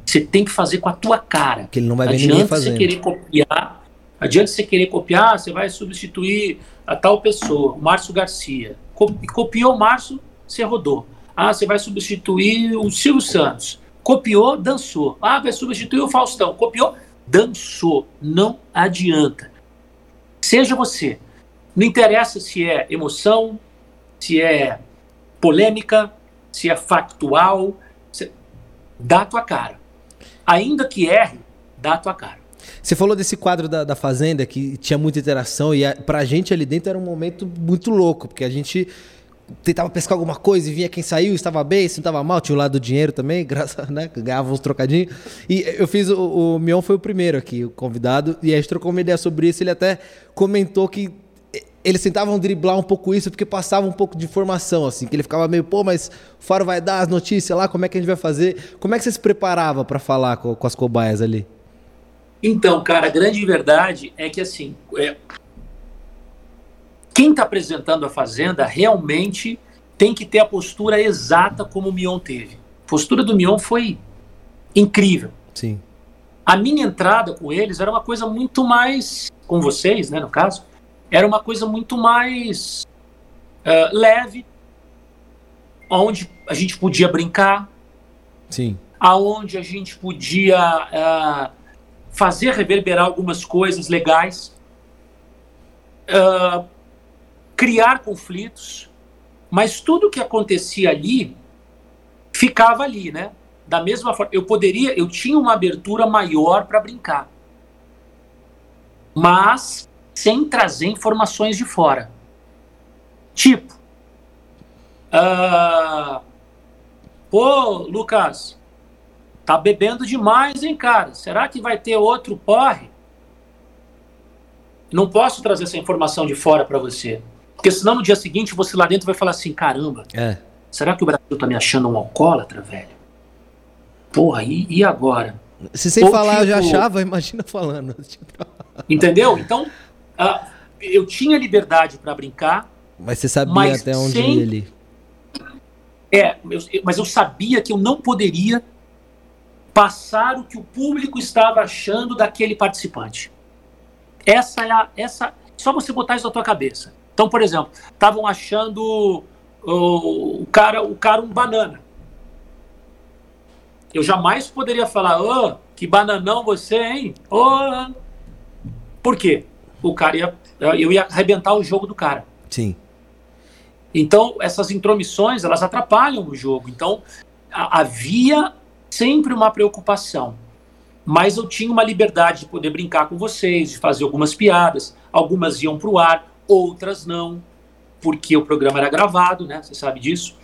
Você tem que fazer com a tua cara. Que ele não vai ver Adianta ninguém fazendo. você querer copiar Adianta você querer copiar, você vai substituir a tal pessoa, o Márcio Garcia. Copiou o Márcio, você rodou. Ah, você vai substituir o Silvio Santos. Copiou, dançou. Ah, vai substituir o Faustão. Copiou, dançou. Não adianta. Seja você. Não interessa se é emoção, se é polêmica, se é factual. Se... Dá a tua cara. Ainda que erre, dá a tua cara. Você falou desse quadro da, da Fazenda que tinha muita interação e a, pra gente ali dentro era um momento muito louco, porque a gente tentava pescar alguma coisa e vinha quem saiu, estava bem, se não estava mal, tinha o lado do dinheiro também, *laughs* graças, né, ganhava uns trocadinhos. E eu fiz, o, o Mion foi o primeiro aqui, o convidado, e a gente trocou uma ideia sobre isso, ele até comentou que eles tentavam driblar um pouco isso porque passava um pouco de informação, assim, que ele ficava meio, pô, mas o Faro vai dar as notícias lá, como é que a gente vai fazer? Como é que você se preparava para falar com, com as cobaias ali? Então, cara, a grande verdade é que assim, é, quem está apresentando a Fazenda realmente tem que ter a postura exata como o Mion teve. A postura do Mion foi incrível. Sim. A minha entrada com eles era uma coisa muito mais, com vocês, né, no caso, era uma coisa muito mais uh, leve, onde a gente podia brincar, Sim. aonde a gente podia uh, fazer reverberar algumas coisas legais, uh, criar conflitos, mas tudo que acontecia ali ficava ali, né? Da mesma forma, eu poderia, eu tinha uma abertura maior para brincar, mas sem trazer informações de fora. Tipo, uh, pô, Lucas, Tá bebendo demais, hein, cara? Será que vai ter outro porre? Não posso trazer essa informação de fora para você. Porque senão no dia seguinte você lá dentro vai falar assim: caramba, é. será que o Brasil tá me achando um alcoólatra, velho? Porra, e, e agora? Se sem Ou, falar tipo, eu já achava, imagina falando. *laughs* Entendeu? Então, uh, eu tinha liberdade para brincar. Mas você sabia até onde sem... ali. É, mas eu sabia que eu não poderia passar o que o público estava achando daquele participante. Essa é a, essa, só você botar isso na tua cabeça. Então, por exemplo, estavam achando o, o cara, o cara um banana. Eu jamais poderia falar, oh, que bananão você, hein? Oh. Por quê? O cara ia, eu ia arrebentar o jogo do cara. Sim. Então, essas intromissões, elas atrapalham o jogo. Então, havia sempre uma preocupação. Mas eu tinha uma liberdade de poder brincar com vocês, de fazer algumas piadas. Algumas iam para o ar, outras não, porque o programa era gravado, né? Você sabe disso.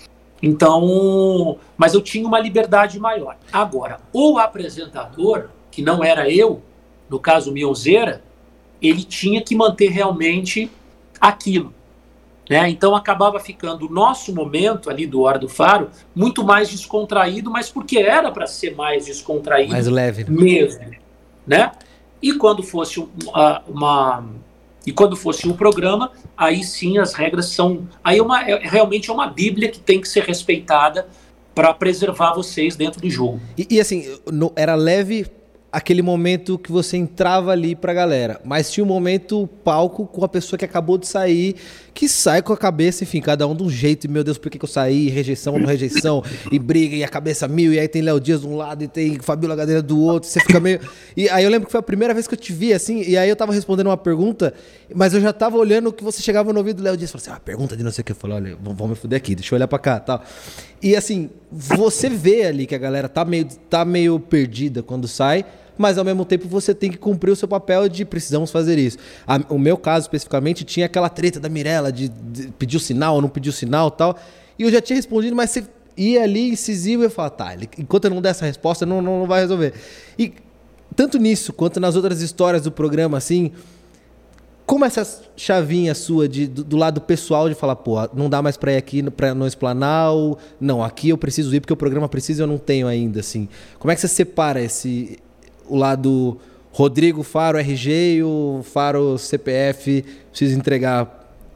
Então, mas eu tinha uma liberdade maior. Agora, o apresentador, que não era eu, no caso Mionzeira, ele tinha que manter realmente aquilo. Né? Então acabava ficando o nosso momento ali do Hora do Faro muito mais descontraído, mas porque era para ser mais descontraído. Mais leve. Né? Mesmo. Né? E quando fosse uma, uma e quando fosse um programa, aí sim as regras são. Aí é, uma, é realmente é uma Bíblia que tem que ser respeitada para preservar vocês dentro do jogo. E, e assim, no, era leve aquele momento que você entrava ali pra galera. Mas tinha um momento palco com a pessoa que acabou de sair, que sai com a cabeça, enfim, cada um de um jeito, e meu Deus, por que, que eu saí? Rejeição não rejeição, e briga, e a cabeça mil, e aí tem Léo Dias de um lado e tem Fabiola Gadeira do outro, você fica meio. E aí eu lembro que foi a primeira vez que eu te vi, assim, e aí eu tava respondendo uma pergunta, mas eu já tava olhando que você chegava no ouvido do Léo Dias e falou assim: ah, pergunta de não sei o que. Eu falei, olha, vamos me fuder aqui, deixa eu olhar pra cá tal. E assim, você vê ali que a galera tá meio, tá meio perdida quando sai mas ao mesmo tempo você tem que cumprir o seu papel de precisamos fazer isso. A, o meu caso especificamente tinha aquela treta da Mirella de, de pedir o sinal não pedir o sinal tal. E eu já tinha respondido, mas você ia ali incisivo e eu falava, tá, enquanto eu não der essa resposta, não, não, não vai resolver. E tanto nisso quanto nas outras histórias do programa, assim, como essa chavinha sua de, do, do, lado pessoal de falar, pô, não dá mais para ir aqui para não explanar, ou não, aqui eu preciso ir porque o programa precisa e eu não tenho ainda, assim. Como é que você separa esse, o lado Rodrigo Faro RG e o Faro CPF precisa entregar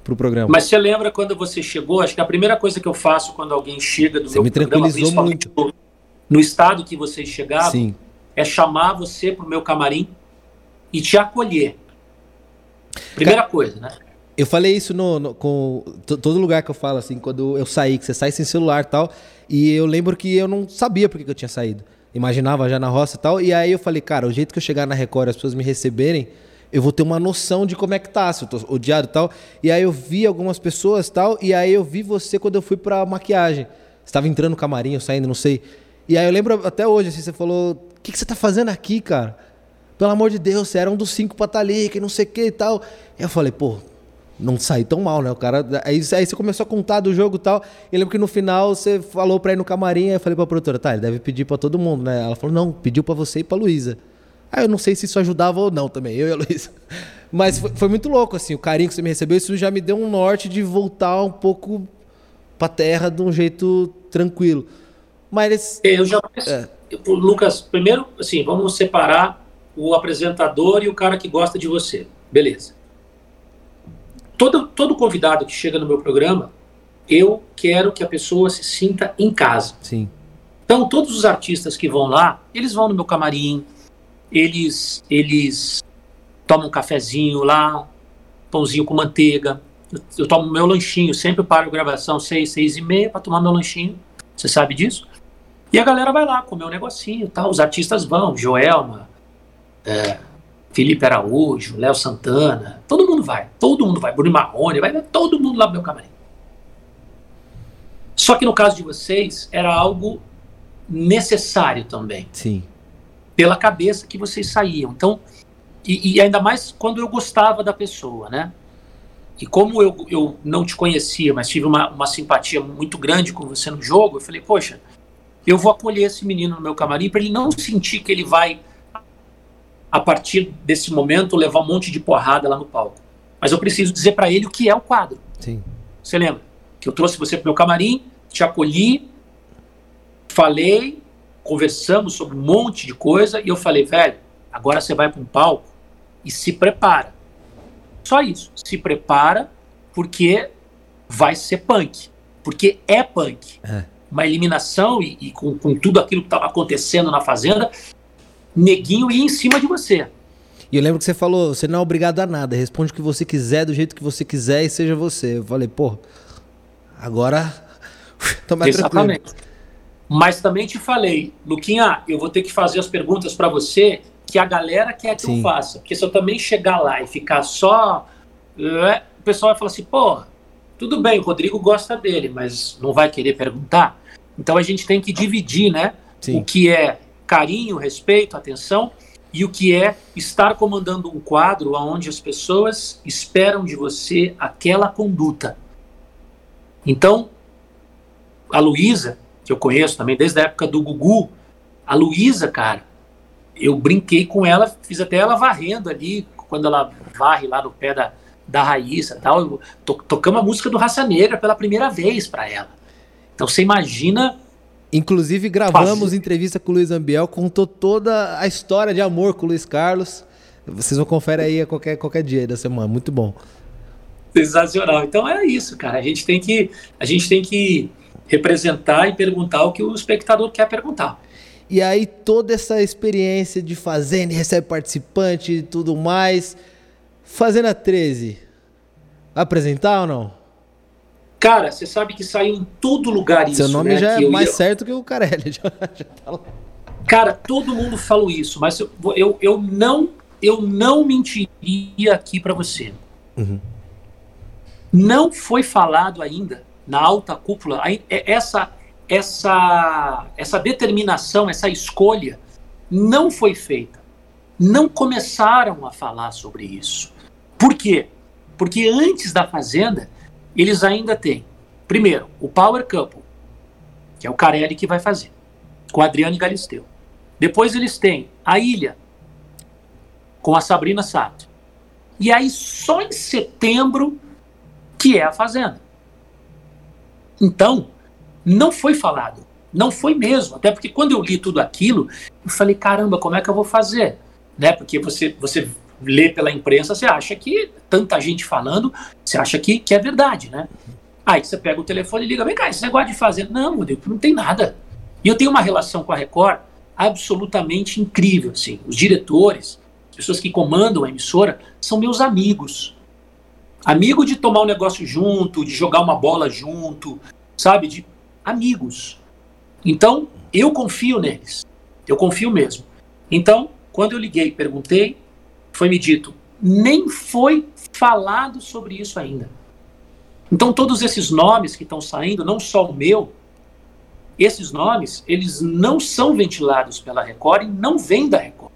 para o programa. Mas você lembra quando você chegou? Acho que a primeira coisa que eu faço quando alguém chega do você meu me programa, tranquilizou muito. No, estado que vocês chegaram, Sim. é chamar você para o meu camarim e te acolher. Primeira coisa, né? Eu falei isso no, no, com todo lugar que eu falo, assim, quando eu saí, que você sai sem celular e tal. E eu lembro que eu não sabia por que eu tinha saído imaginava já na roça e tal. E aí eu falei, cara, o jeito que eu chegar na Record as pessoas me receberem, eu vou ter uma noção de como é que tá, se eu tô odiado e tal. E aí eu vi algumas pessoas tal, e aí eu vi você quando eu fui pra maquiagem. Você tava entrando no camarim, saindo, não sei. E aí eu lembro até hoje, assim, você falou, o que, que você tá fazendo aqui, cara? Pelo amor de Deus, você era um dos cinco pra estar tá ali, que não sei o que e tal. E eu falei, pô, não saí tão mal, né? O cara. Aí, aí você começou a contar do jogo e tal. E lembro que no final você falou pra ir no camarim, aí eu falei pra produtora, tá, ele deve pedir pra todo mundo, né? Ela falou, não, pediu pra você e pra Luísa. Aí eu não sei se isso ajudava ou não também, eu e a Luísa. *laughs* Mas foi, foi, muito louco, assim, o carinho que você me recebeu, isso já me deu um norte de voltar um pouco pra terra de um jeito tranquilo. Mas. Eu já. É. Lucas, primeiro, assim, vamos separar o apresentador e o cara que gosta de você. Beleza todo, todo convidado que chega no meu programa, eu quero que a pessoa se sinta em casa. Sim. Então, todos os artistas que vão lá, eles vão no meu camarim, eles, eles tomam um cafezinho lá, pãozinho com manteiga. Eu, eu tomo meu lanchinho, sempre paro a gravação seis, seis e meia para tomar meu lanchinho. Você sabe disso? E a galera vai lá comer um negocinho tal. Os artistas vão, Joelma, é, Felipe Araújo, Léo Santana, todo mundo vai, todo mundo vai, Bruno Marrone, vai todo mundo lá no meu camarim. Só que no caso de vocês, era algo necessário também. Sim. Pela cabeça que vocês saíam. Então, e, e ainda mais quando eu gostava da pessoa, né? E como eu, eu não te conhecia, mas tive uma, uma simpatia muito grande com você no jogo, eu falei, poxa, eu vou acolher esse menino no meu camarim para ele não sentir que ele vai a partir desse momento, levar um monte de porrada lá no palco. Mas eu preciso dizer para ele o que é o quadro. Sim. Você lembra? Que eu trouxe você para meu camarim, te acolhi, falei, conversamos sobre um monte de coisa e eu falei, velho, agora você vai para um palco e se prepara. Só isso. Se prepara porque vai ser punk. Porque é punk. É. Uma eliminação e, e com, com, tudo aquilo que estava acontecendo na Fazenda, neguinho ir em cima de você. E eu lembro que você falou, você não é obrigado a nada, responde o que você quiser, do jeito que você quiser e seja você. Eu falei, pô, agora *laughs* toma Exatamente. Tranquilo. Mas também te falei, Luquinha, eu vou ter que fazer as perguntas para você que a galera quer que Sim. eu faça. Porque se eu também chegar lá e ficar só. É, o pessoal vai falar assim, pô, tudo bem, o Rodrigo gosta dele, mas não vai querer perguntar. Então a gente tem que dividir, né? Sim. O que é carinho, respeito, atenção e o que é estar comandando um quadro onde as pessoas esperam de você aquela conduta. Então, a Luísa, que eu conheço também desde a época do Gugu, a Luísa, cara, eu brinquei com ela, fiz até ela varrendo ali, quando ela varre lá no pé da, da Raíssa tal. To, tocamos a música do Raça Negra pela primeira vez para ela. Então você imagina. Inclusive gravamos fazer... entrevista com o Luiz Ambiel, contou toda a história de amor com o Luiz Carlos. Vocês vão conferir aí a qualquer, qualquer dia da semana, muito bom. Sensacional. Então é isso, cara. A gente tem que, a gente tem que representar e perguntar o que o espectador quer perguntar. E aí toda essa experiência de fazenda, recebe participante e tudo mais. Fazenda 13, vai apresentar ou não? Cara, você sabe que saiu em todo lugar isso, Seu nome né? já que é mais ia... certo que o Carelli. *laughs* Já, já tá Cara, todo mundo falou isso, mas eu, eu, eu não eu não mentiria aqui para você. Uhum. Não foi falado ainda na alta cúpula é, essa essa essa determinação, essa escolha não foi feita. Não começaram a falar sobre isso. Por quê? Porque antes da Fazenda, eles ainda têm, primeiro, o Power Couple, que é o Carelli que vai fazer, com Adriane Galisteu. Depois eles têm a Ilha, com a Sabrina Sato. E aí, só em setembro, que é a Fazenda. Então, não foi falado. Não foi mesmo. Até porque quando eu li tudo aquilo, eu falei, caramba, como é que eu vou fazer? Né? Porque você, você lê pela imprensa, você acha que tanta gente falando, você acha que, que é verdade, né? Aí você pega o telefone e liga, vem cá, esse negócio de fazer. Não, meu Deus, não tem nada. E eu tenho uma relação com a Record absolutamente incrível, assim. Os diretores, as pessoas que comandam a emissora, são meus amigos. Amigo de tomar um negócio junto, de jogar uma bola junto, sabe? De amigos. Então, eu confio neles. Eu confio mesmo. Então, quando eu liguei e perguntei, foi me dito, nem foi falado sobre isso ainda. Então todos esses nomes que estão saindo, não só o meu, esses nomes, eles não são ventilados pela Record e não vêm da Record.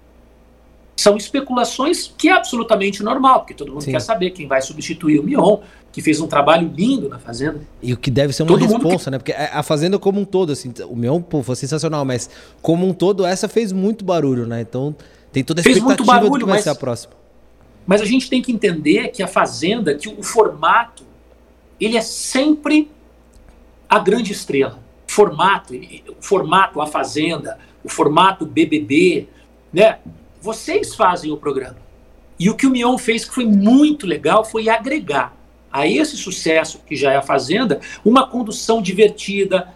São especulações que é absolutamente normal, porque todo mundo Sim. quer saber quem vai substituir o Mion, que fez um trabalho lindo na Fazenda. E o que deve ser uma todo responsa, que... né? Porque a Fazenda como um todo, assim, o Mion pô, foi sensacional, mas como um todo, essa fez muito barulho, né? Então tem toda a Fez expectativa muito barulho, do que vai mas, ser a próxima. Mas a gente tem que entender que a Fazenda, que o formato, ele é sempre a grande estrela. Formato, o formato A Fazenda, o formato BBB, né? Vocês fazem o programa. E o que o Mion fez que foi muito legal foi agregar a esse sucesso que já é a Fazenda uma condução divertida,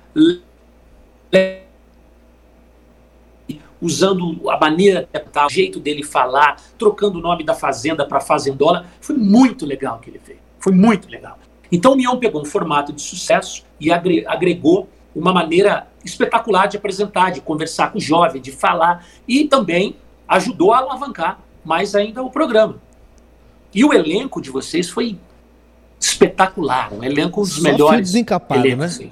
usando a maneira, o jeito dele falar, trocando o nome da fazenda para fazendola. Foi muito legal o que ele fez. Foi muito legal. Então o Mion pegou um formato de sucesso e agregou uma maneira espetacular de apresentar, de conversar com o jovem, de falar e também ajudou a alavancar mais ainda o programa. E o elenco de vocês foi espetacular, um elenco dos só melhores. Fio desencapado, elencos, né?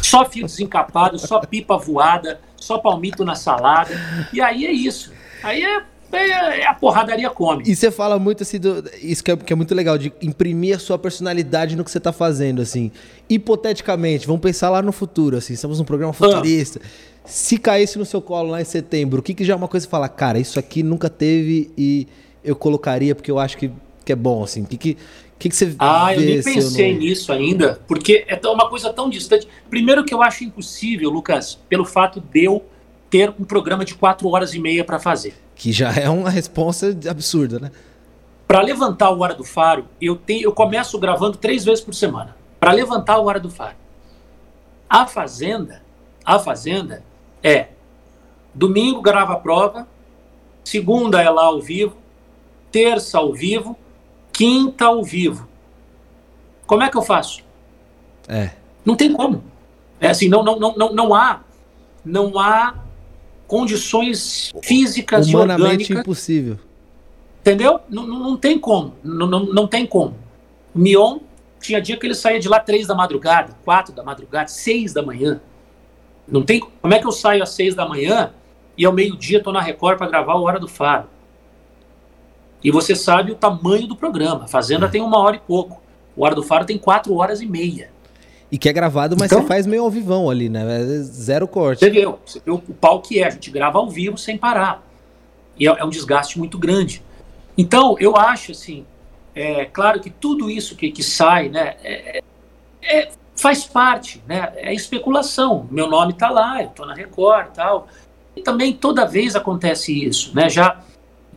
Só fio desencapado, só pipa voada, só palmito na salada. E aí é isso. Aí é, é, é a porradaria come. E você fala muito assim, do, isso que é, que é, muito legal, de imprimir a sua personalidade no que você está fazendo, assim. Hipoteticamente, vamos pensar lá no futuro, assim, estamos num programa ah. futurista. Ah. Se caísse no seu colo lá em setembro, o que, que já é uma coisa que fala, cara, isso aqui nunca teve e eu colocaria porque eu acho que, que é bom, assim. O que, que, que, que você Ah, eu nem pensei no... nisso ainda, porque é uma coisa tão distante. Primeiro que eu acho impossível, Lucas, pelo fato de eu ter um programa de quatro horas e meia para fazer. Que já é uma resposta absurda, né? Para levantar o Hora do Faro, eu, tenho, eu começo gravando três vezes por semana. Para levantar o Hora do Faro. A Fazenda, a Fazenda é domingo grava a prova, segunda é lá ao vivo, terça ao vivo, quinta ao vivo. Como é que eu faço? É. Não tem como. É assim, não, não, não, não, não há não há condições físicas Humanamente e orgânicas. impossível. Entendeu? Não, não, não tem como. Não, não, não tem como. O Mion tinha dia que ele saía de lá três da madrugada, quatro da madrugada, seis da manhã. Não tem. Como é que eu saio às seis da manhã e ao meio-dia estou na Record para gravar a Hora do Faro? E você sabe o tamanho do programa. A Fazenda é. tem uma hora e pouco. O Hora do Faro tem quatro horas e meia. E que é gravado, mas então, você faz meio ao vivão ali, né? É zero corte. Você viu, você viu o pau que é. A gente grava ao vivo sem parar. E é, é um desgaste muito grande. Então, eu acho assim, é claro que tudo isso que, que sai, né, é, é, faz parte, né? É especulação. Meu nome está lá, eu estou na Record, tal. E também toda vez acontece isso, né? Já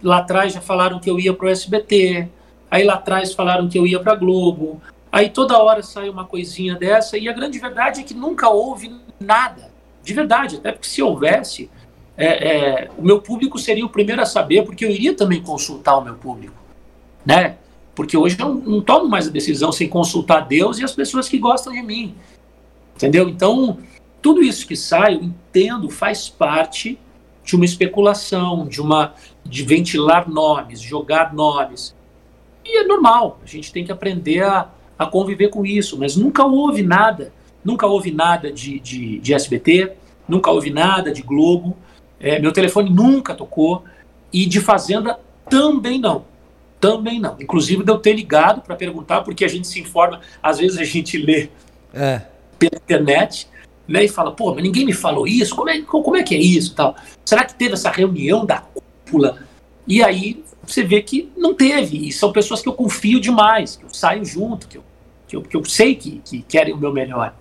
lá atrás já falaram que eu ia para o SBT, aí lá atrás falaram que eu ia para Globo, Aí toda hora sai uma coisinha dessa, e a grande verdade é que nunca houve nada. De verdade, até porque se houvesse, é, é, o meu público seria o primeiro a saber, porque eu iria também consultar o meu público. Né? Porque hoje eu não, não tomo mais a decisão sem consultar Deus e as pessoas que gostam de mim. Entendeu? Então, tudo isso que sai, eu entendo, faz parte de uma especulação, de uma de ventilar nomes, jogar nomes. E é normal, a gente tem que aprender a, a conviver com isso, mas nunca houve nada, nunca houve nada de, de, de SBT, nunca houve nada de Globo, é, meu telefone nunca tocou, e de Fazenda também não. Também não. Inclusive de eu ter ligado para perguntar, porque a gente se informa, às vezes a gente lê é. pela internet, né, e fala, pô, mas ninguém me falou isso, como é, como é que é isso tal? Será que teve essa reunião da cúpula? E aí você vê que não teve, e são pessoas que eu confio demais, que eu saio junto, que eu que eu, que eu sei que, que querem o meu melhor.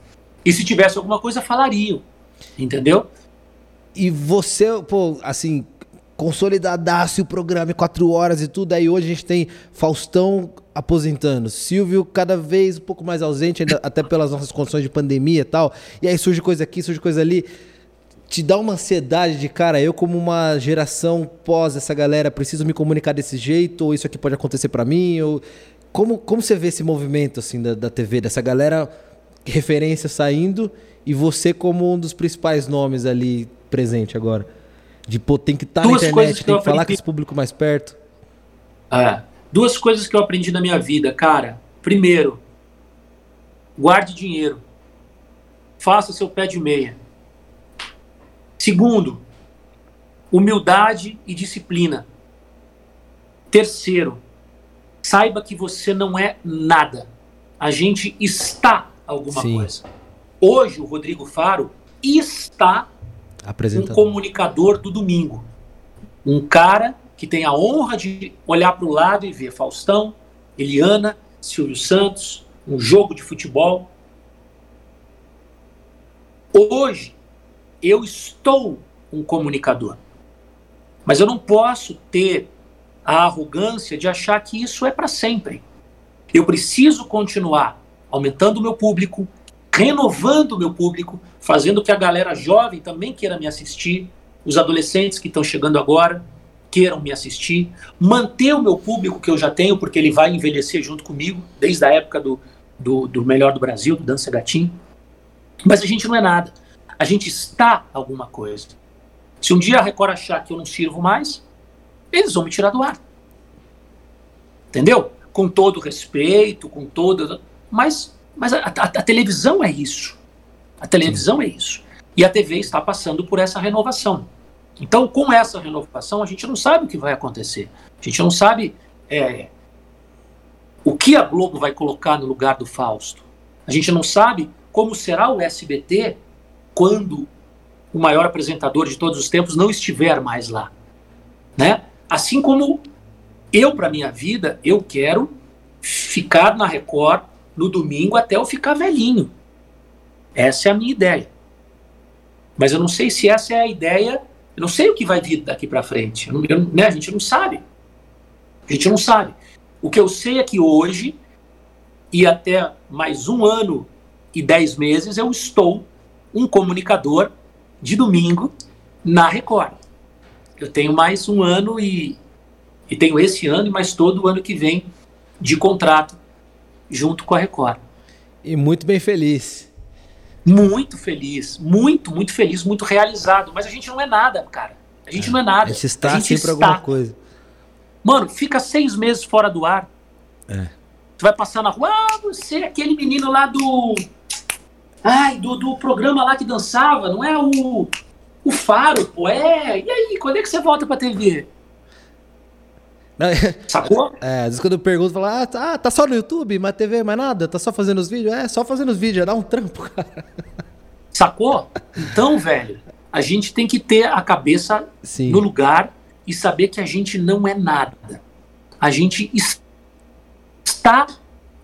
E se tivesse alguma coisa, falariam. Entendeu? E você, pô, assim, consolidadasse o programa quatro horas e tudo. Aí hoje a gente tem Faustão aposentando, Silvio cada vez um pouco mais ausente, ainda, até pelas nossas condições de pandemia e tal. E aí surge coisa aqui, surge coisa ali. Te dá uma ansiedade de, cara, eu como uma geração pós essa galera, preciso me comunicar desse jeito, ou isso aqui pode acontecer para mim, ou como, como você vê esse movimento assim da, da TV, dessa galera referência saindo e você como um dos principais nomes ali presente agora? De pô, tem que estar tá na internet, tem que falar com esse público mais perto. É, duas coisas que eu aprendi na minha vida, cara. Primeiro, guarde dinheiro. Faça seu pé de meia. Segundo, humildade e disciplina. Terceiro, saiba que você não é nada. A gente está alguma Sim. coisa. Hoje, o Rodrigo Faro está um comunicador do domingo. Um cara que tem a honra de olhar para o lado e ver Faustão, Eliana, Silvio Santos, um jogo de futebol. Hoje, eu estou um comunicador. Mas eu não posso ter a arrogância de achar que isso é para sempre. Eu preciso continuar aumentando o meu público, renovando o meu público, fazendo que a galera jovem também queira me assistir, os adolescentes que estão chegando agora queiram me assistir, manter o meu público que eu já tenho, porque ele vai envelhecer junto comigo, desde a época do, do, do Melhor do Brasil, do Dança Gatinho. Mas a gente não é nada. A gente está alguma coisa. Se um dia a Record achar que eu não sirvo mais, eles vão me tirar do ar. Entendeu? Com todo respeito, com todo. Mas, mas a, a, a televisão é isso. A televisão Sim. é isso. E a TV está passando por essa renovação. Então, com essa renovação, a gente não sabe o que vai acontecer. A gente não sabe é, o que a Globo vai colocar no lugar do Fausto. A gente não sabe como será o SBT quando o maior apresentador de todos os tempos não estiver mais lá. Né? Assim como eu, para minha vida, eu quero ficar na Record no domingo até eu ficar velhinho. Essa é a minha ideia. Mas eu não sei se essa é a ideia. Eu não sei o que vai vir daqui para frente. Eu, eu, né, a gente não sabe. A gente não sabe. O que eu sei é que hoje, e até mais um ano e dez meses, eu estou um comunicador de domingo na Record. Eu tenho mais um ano e, e tenho esse ano e mais todo o ano que vem de contrato junto com a Record. E muito bem feliz. Muito feliz, muito, muito feliz, muito realizado. Mas a gente não é nada, cara. A gente é, não é nada. A gente está a gente sempre está. alguma coisa. Mano, fica seis meses fora do ar. É. Tu vai passar na rua, ah, você é aquele menino lá do. Ai, do, do programa lá que dançava, não é o. O Faro, pô, é. E aí, quando é que você volta pra TV? *laughs* Sacou? É, às vezes quando eu pergunto, fala, ah, tá, tá só no YouTube, mas TV, mais nada? Tá só fazendo os vídeos? É, só fazendo os vídeos, dá um trampo, *laughs* cara. Sacou? Então, velho, a gente tem que ter a cabeça Sim. no lugar e saber que a gente não é nada. A gente está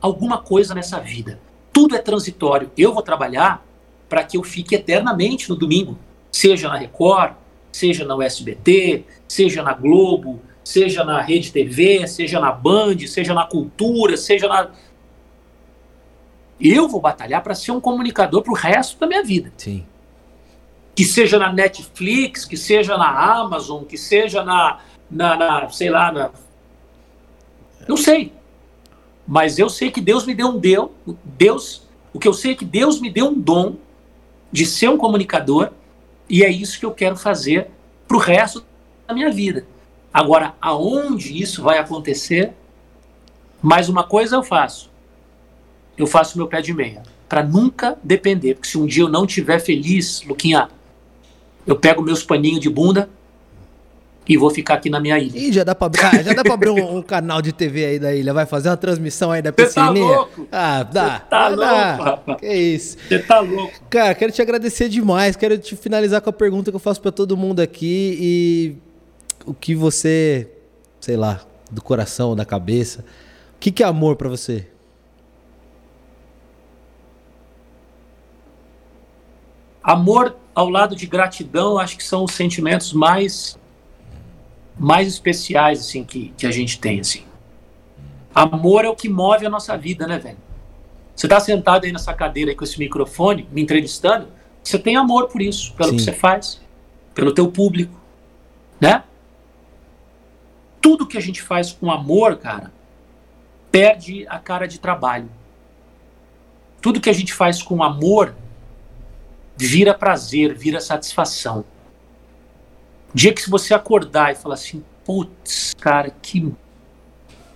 alguma coisa nessa vida. Tudo é transitório. Eu vou trabalhar para que eu fique eternamente no domingo, seja na Record, seja na USBT, seja na Globo, seja na Rede TV, seja na Band, seja na Cultura, seja na. Eu vou batalhar para ser um comunicador para o resto da minha vida. Sim. Que seja na Netflix, que seja na Amazon, que seja na, na, na sei lá, na. Não sei. Mas eu sei que Deus me deu um deu, Deus, o que eu sei é que Deus me deu um dom de ser um comunicador e é isso que eu quero fazer para o resto da minha vida. Agora, aonde isso vai acontecer? Mais uma coisa eu faço. Eu faço meu pé de meia. Para nunca depender. Porque se um dia eu não estiver feliz, Luquinha, eu pego meus paninhos de bunda e vou ficar aqui na minha ilha. Ih, já dá pra, ah, já dá pra abrir um, um, canal de TV aí da ilha. Vai fazer uma transmissão aí da piscininha? Você tá louco? Ah, dá. Cê tá louco, rapaz. Que isso. Você tá louco. Cara, quero te agradecer demais. Quero te finalizar com a pergunta que eu faço para todo mundo aqui e o que você, sei lá, do coração, da cabeça, o que, que é amor para você? Amor ao lado de gratidão, acho que são os sentimentos mais mais especiais assim que, que a gente tem assim. Amor é o que move a nossa vida, né, velho? Você tá sentado aí nessa cadeira aí com esse microfone, me entrevistando, você tem amor por isso, pelo Sim. que você faz, pelo teu público, né? tudo que a gente faz com amor, cara, perde a cara de trabalho. Tudo que a gente faz com amor vira prazer, vira satisfação. Dia que se você acordar e falar assim, putz, cara, que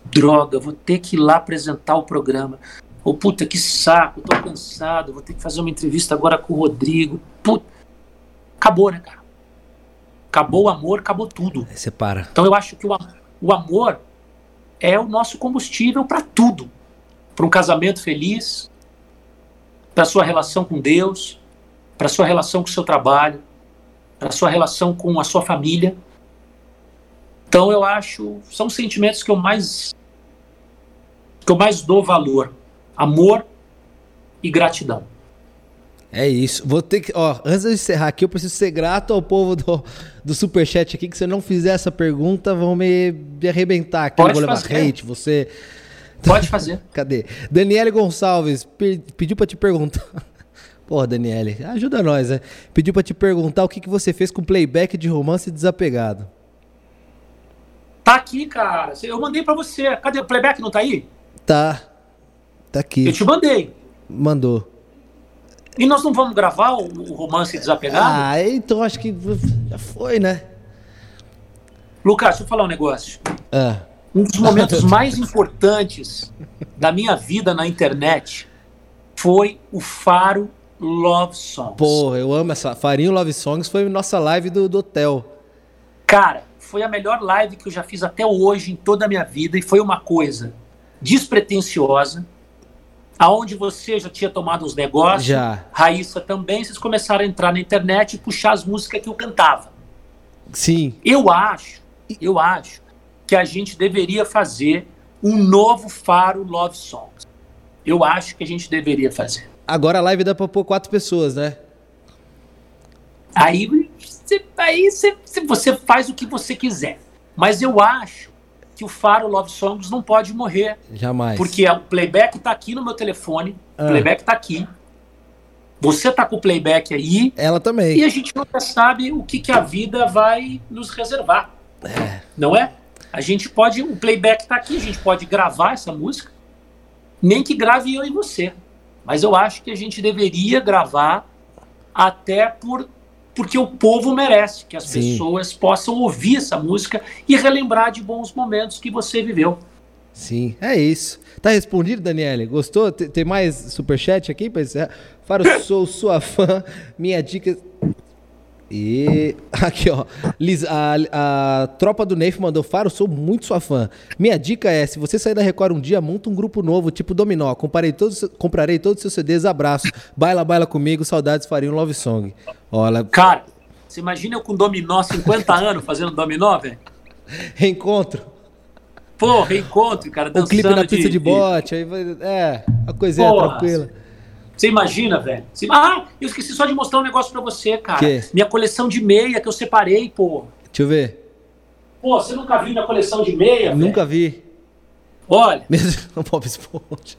droga, vou ter que ir lá apresentar o programa. Ou puta, que saco, tô cansado, vou ter que fazer uma entrevista agora com o Rodrigo. Puta. Acabou, né, cara? Acabou o amor, acabou tudo. Aí você para. Então eu acho que o, o amor é o nosso combustível para tudo. Para um casamento feliz, para sua relação com Deus, para sua relação com o seu trabalho, para sua relação com a sua família. Então eu acho, são sentimentos que eu mais que eu mais dou valor, amor e gratidão. É isso. Vou ter que. Ó, antes de encerrar aqui, eu preciso ser grato ao povo do, do Superchat aqui, que se eu não fizer essa pergunta, vão me, me arrebentar aqui. Pode vou levar fazer. hate, você. Pode fazer. *laughs* Cadê? Daniele Gonçalves pediu para te perguntar. Porra, Daniele, ajuda nós, né? Pediu para te perguntar o que, que você fez com playback de romance desapegado. Tá aqui, cara. Eu mandei para você. Cadê o playback? Não tá aí? Tá. Tá aqui. Eu te mandei. Mandou. E nós não vamos gravar o, romance desapegado? Ah, então acho que já foi, né? Lucas, deixa eu falar um negócio. Ah. Um dos momentos *laughs* mais importantes da minha vida na internet foi o Faro Love Songs. Pô, eu amo essa. Farinho Love Songs foi nossa live do, do hotel. Cara, foi a melhor live que eu já fiz até hoje em toda a minha vida e foi uma coisa despretensiosa aonde você já tinha tomado uns negócios, já. Raíssa também, vocês começaram a entrar na internet e puxar as músicas que eu cantava. Sim. Eu acho, eu acho que a gente deveria fazer um novo Faro Love Songs. Eu acho que a gente deveria fazer. Agora a live dá pra pôr quatro pessoas, né? Aí, aí você faz o que você quiser. Mas eu acho que o Faro Love Songs não pode morrer. Jamais. Porque o playback está aqui no meu telefone, ah. o playback está aqui. Você tá com o playback aí. Ela também. E a gente nunca sabe o que, que a vida vai nos reservar. É. Não é? A gente pode. O playback está aqui, a gente pode gravar essa música. Nem que grave eu e você. Mas eu acho que a gente deveria gravar até por porque o povo merece que as Sim. pessoas possam ouvir essa música e relembrar de bons momentos que você viveu. Sim, é isso. Tá respondido, Daniele? Gostou? Tem mais superchat aqui? É. Faro, sou sua fã. Minha dica. E *laughs* aqui, ó. Liz, a, a tropa do Neif mandou Faro, sou muito sua fã. Minha dica é: se você sair da Record um dia, monta um grupo novo, tipo Dominó. Comparei todos, comprarei todos os seus CDs, abraço. Baila, baila comigo, saudades faria um love song. Olha. Cara, você imagina eu com Dominó 50 anos fazendo Dominó, velho? *laughs* Reencontro. Pô, reencontro, cara, dançando. O clipe na pista de, de bote, aí vai. É, a coisinha Porra, tranquila. Você imagina, velho? Ah, eu esqueci só de mostrar um negócio pra você, cara. Que? Minha coleção de meia que eu separei, pô. Deixa eu ver. Pô, você nunca viu minha coleção de meia? Nunca véio? vi. Olha. *laughs* Mesmo no Pop Esponja.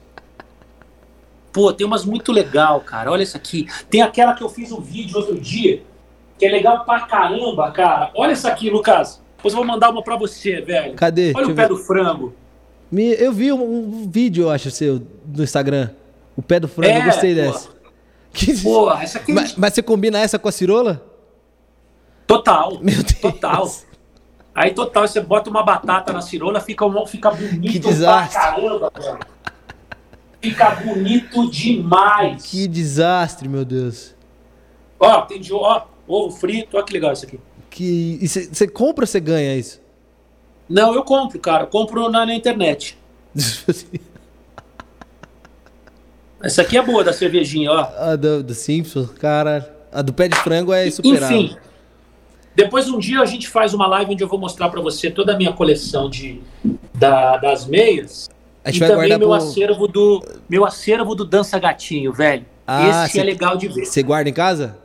Pô, tem umas muito legal, cara. Olha essa aqui. Tem aquela que eu fiz um vídeo outro dia, que é legal pra caramba, cara. Olha essa aqui, Lucas. Depois eu vou mandar uma pra você, velho. Cadê? Olha Deixa o pé ver. do frango. Me, eu vi um, um, vídeo, eu acho, seu, no Instagram. O pé do frango, é, eu gostei pô. dessa. Que... Pô, essa aqui. Mas, mas, você combina essa com a cirola? Total. Meu Deus. Total. Aí, total, você bota uma batata na cirola, fica, fica bonito que desastre. pra caramba. Fica bonito demais. Que desastre, meu Deus. Ó, tem de ó, ovo frito, olha que legal isso aqui. Que você compra ou você ganha isso? Não, eu compro, cara. Eu compro na, na internet. *laughs* Essa aqui é boa da cervejinha, ó. A do, do Simpsons, cara. A do pé de frango é superável. Enfim. Depois um dia a gente faz uma live onde eu vou mostrar para você toda a minha coleção de, da, das meias. A gente e vai também meu pro... acervo do meu acervo do dança gatinho, velho. Ah, Esse cê, é legal de ver. Você guarda em casa?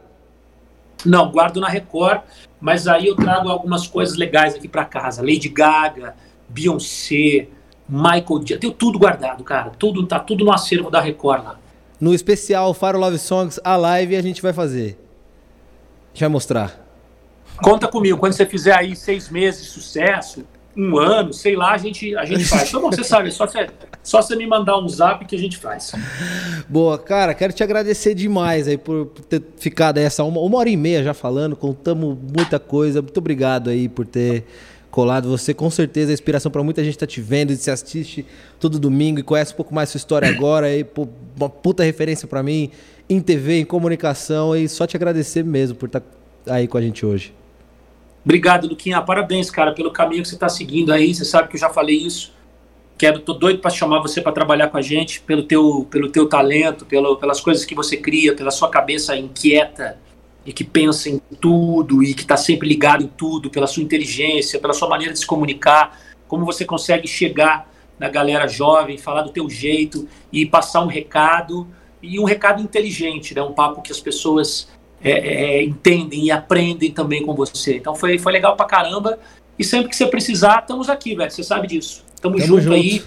Não, guardo na Record, mas aí eu trago algumas coisas legais aqui para casa. Lady Gaga, Beyoncé, Michael Jackson, tenho tudo guardado, cara. Tudo tá tudo no acervo da Record lá. No especial Faro Love Songs, a live a gente vai fazer. A gente vai mostrar. Conta comigo, quando você fizer aí seis meses de sucesso, um ano, sei lá, a gente, a gente faz. Então, bom, você sabe, é só você, só você me mandar um zap que a gente faz. Boa, cara, quero te agradecer demais aí por, ter ficado essa uma, uma hora e meia já falando, contamos muita coisa. Muito obrigado aí por ter colado. Você com certeza é inspiração para muita gente que tá te vendo e se assiste todo domingo e conhece um pouco mais sua história *coughs* agora aí, pô, uma puta referência para mim em TV, em comunicação e só te agradecer mesmo por estar tá aí com a gente hoje. Obrigado, Luquinha. Parabéns, cara, pelo caminho que você está seguindo aí. Você sabe que eu já falei isso. Quero, tô doido para chamar você para trabalhar com a gente, pelo teu, pelo teu talento, pelo, pelas coisas que você cria, pela sua cabeça inquieta e que pensa em tudo e que está sempre ligado em tudo, pela sua inteligência, pela sua maneira de se comunicar, como você consegue chegar na galera jovem, falar do teu jeito e passar um recado e um recado inteligente, né? Um papo que as pessoas é, é, entendem e aprendem também com você. Então foi, foi legal pra caramba. E sempre que você precisar, estamos aqui, velho. Você sabe disso. Tamo, Tamo junto, junto, aí.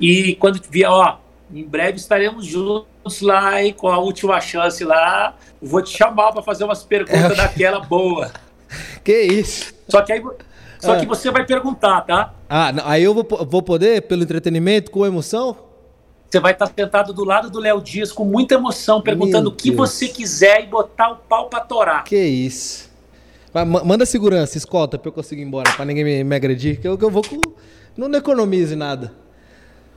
E quando vier, ó, em breve estaremos juntos lá aí com a última chance lá. Vou te chamar para fazer umas perguntas é. daquela boa. Que isso? Só que aí só ah. que você vai perguntar, tá? Ah, aí eu vou, vou poder, pelo entretenimento, com emoção? Você vai estar sentado do lado do Léo Dias com muita emoção, perguntando o que você quiser e botar o pau pra torar. Que isso. Manda segurança, escolta, pra eu conseguir ir embora, pra ninguém me, me agredir, que eu, que eu vou com... Não economize nada.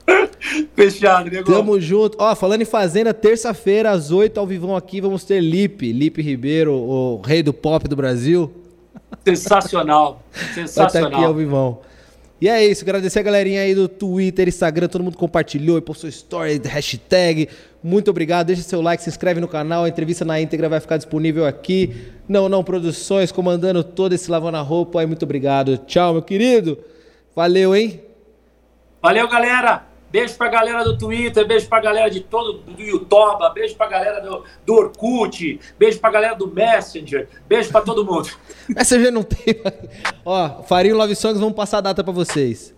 *laughs* Fechado, nego. Tamo junto. Ó, falando em Fazenda, terça-feira, às 8 ao vivão aqui, vamos ter Lipe, Lipe Ribeiro, o rei do pop do Brasil. Sensacional. Sensacional. *laughs* Vai estar aqui ao vivão. E é isso, agradecer a galerinha aí do Twitter, Instagram, todo mundo compartilhou e postou story, hashtag. Muito obrigado, deixa seu like, se inscreve no canal, a entrevista na íntegra vai ficar disponível aqui. Não, não, Produções, comandando todo esse lavando a roupa aí, muito obrigado. Tchau, meu querido. Valeu, hein? Valeu, galera. Beijo pra galera do Twitter, beijo pra galera de todo do YouTube, beijo pra galera do, do Orkut, beijo pra galera do Messenger, beijo pra todo mundo. *laughs* Messenger não tem. Ó, Farinho Love Songs, vamos passar a data pra vocês.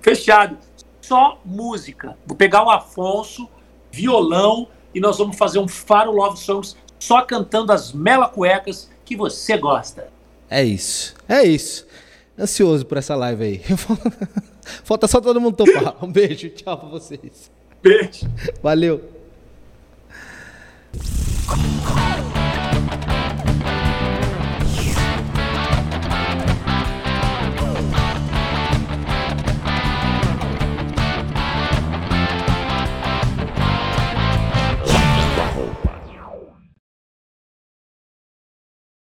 Fechado. Só música. Vou pegar o Afonso, violão, e nós vamos fazer um Faro Love Songs só cantando as mela cuecas que você gosta. É isso. É isso. Ansioso por essa live aí. *laughs* Falta só todo mundo topar. Um beijo, tchau pra vocês. Beijo. Valeu.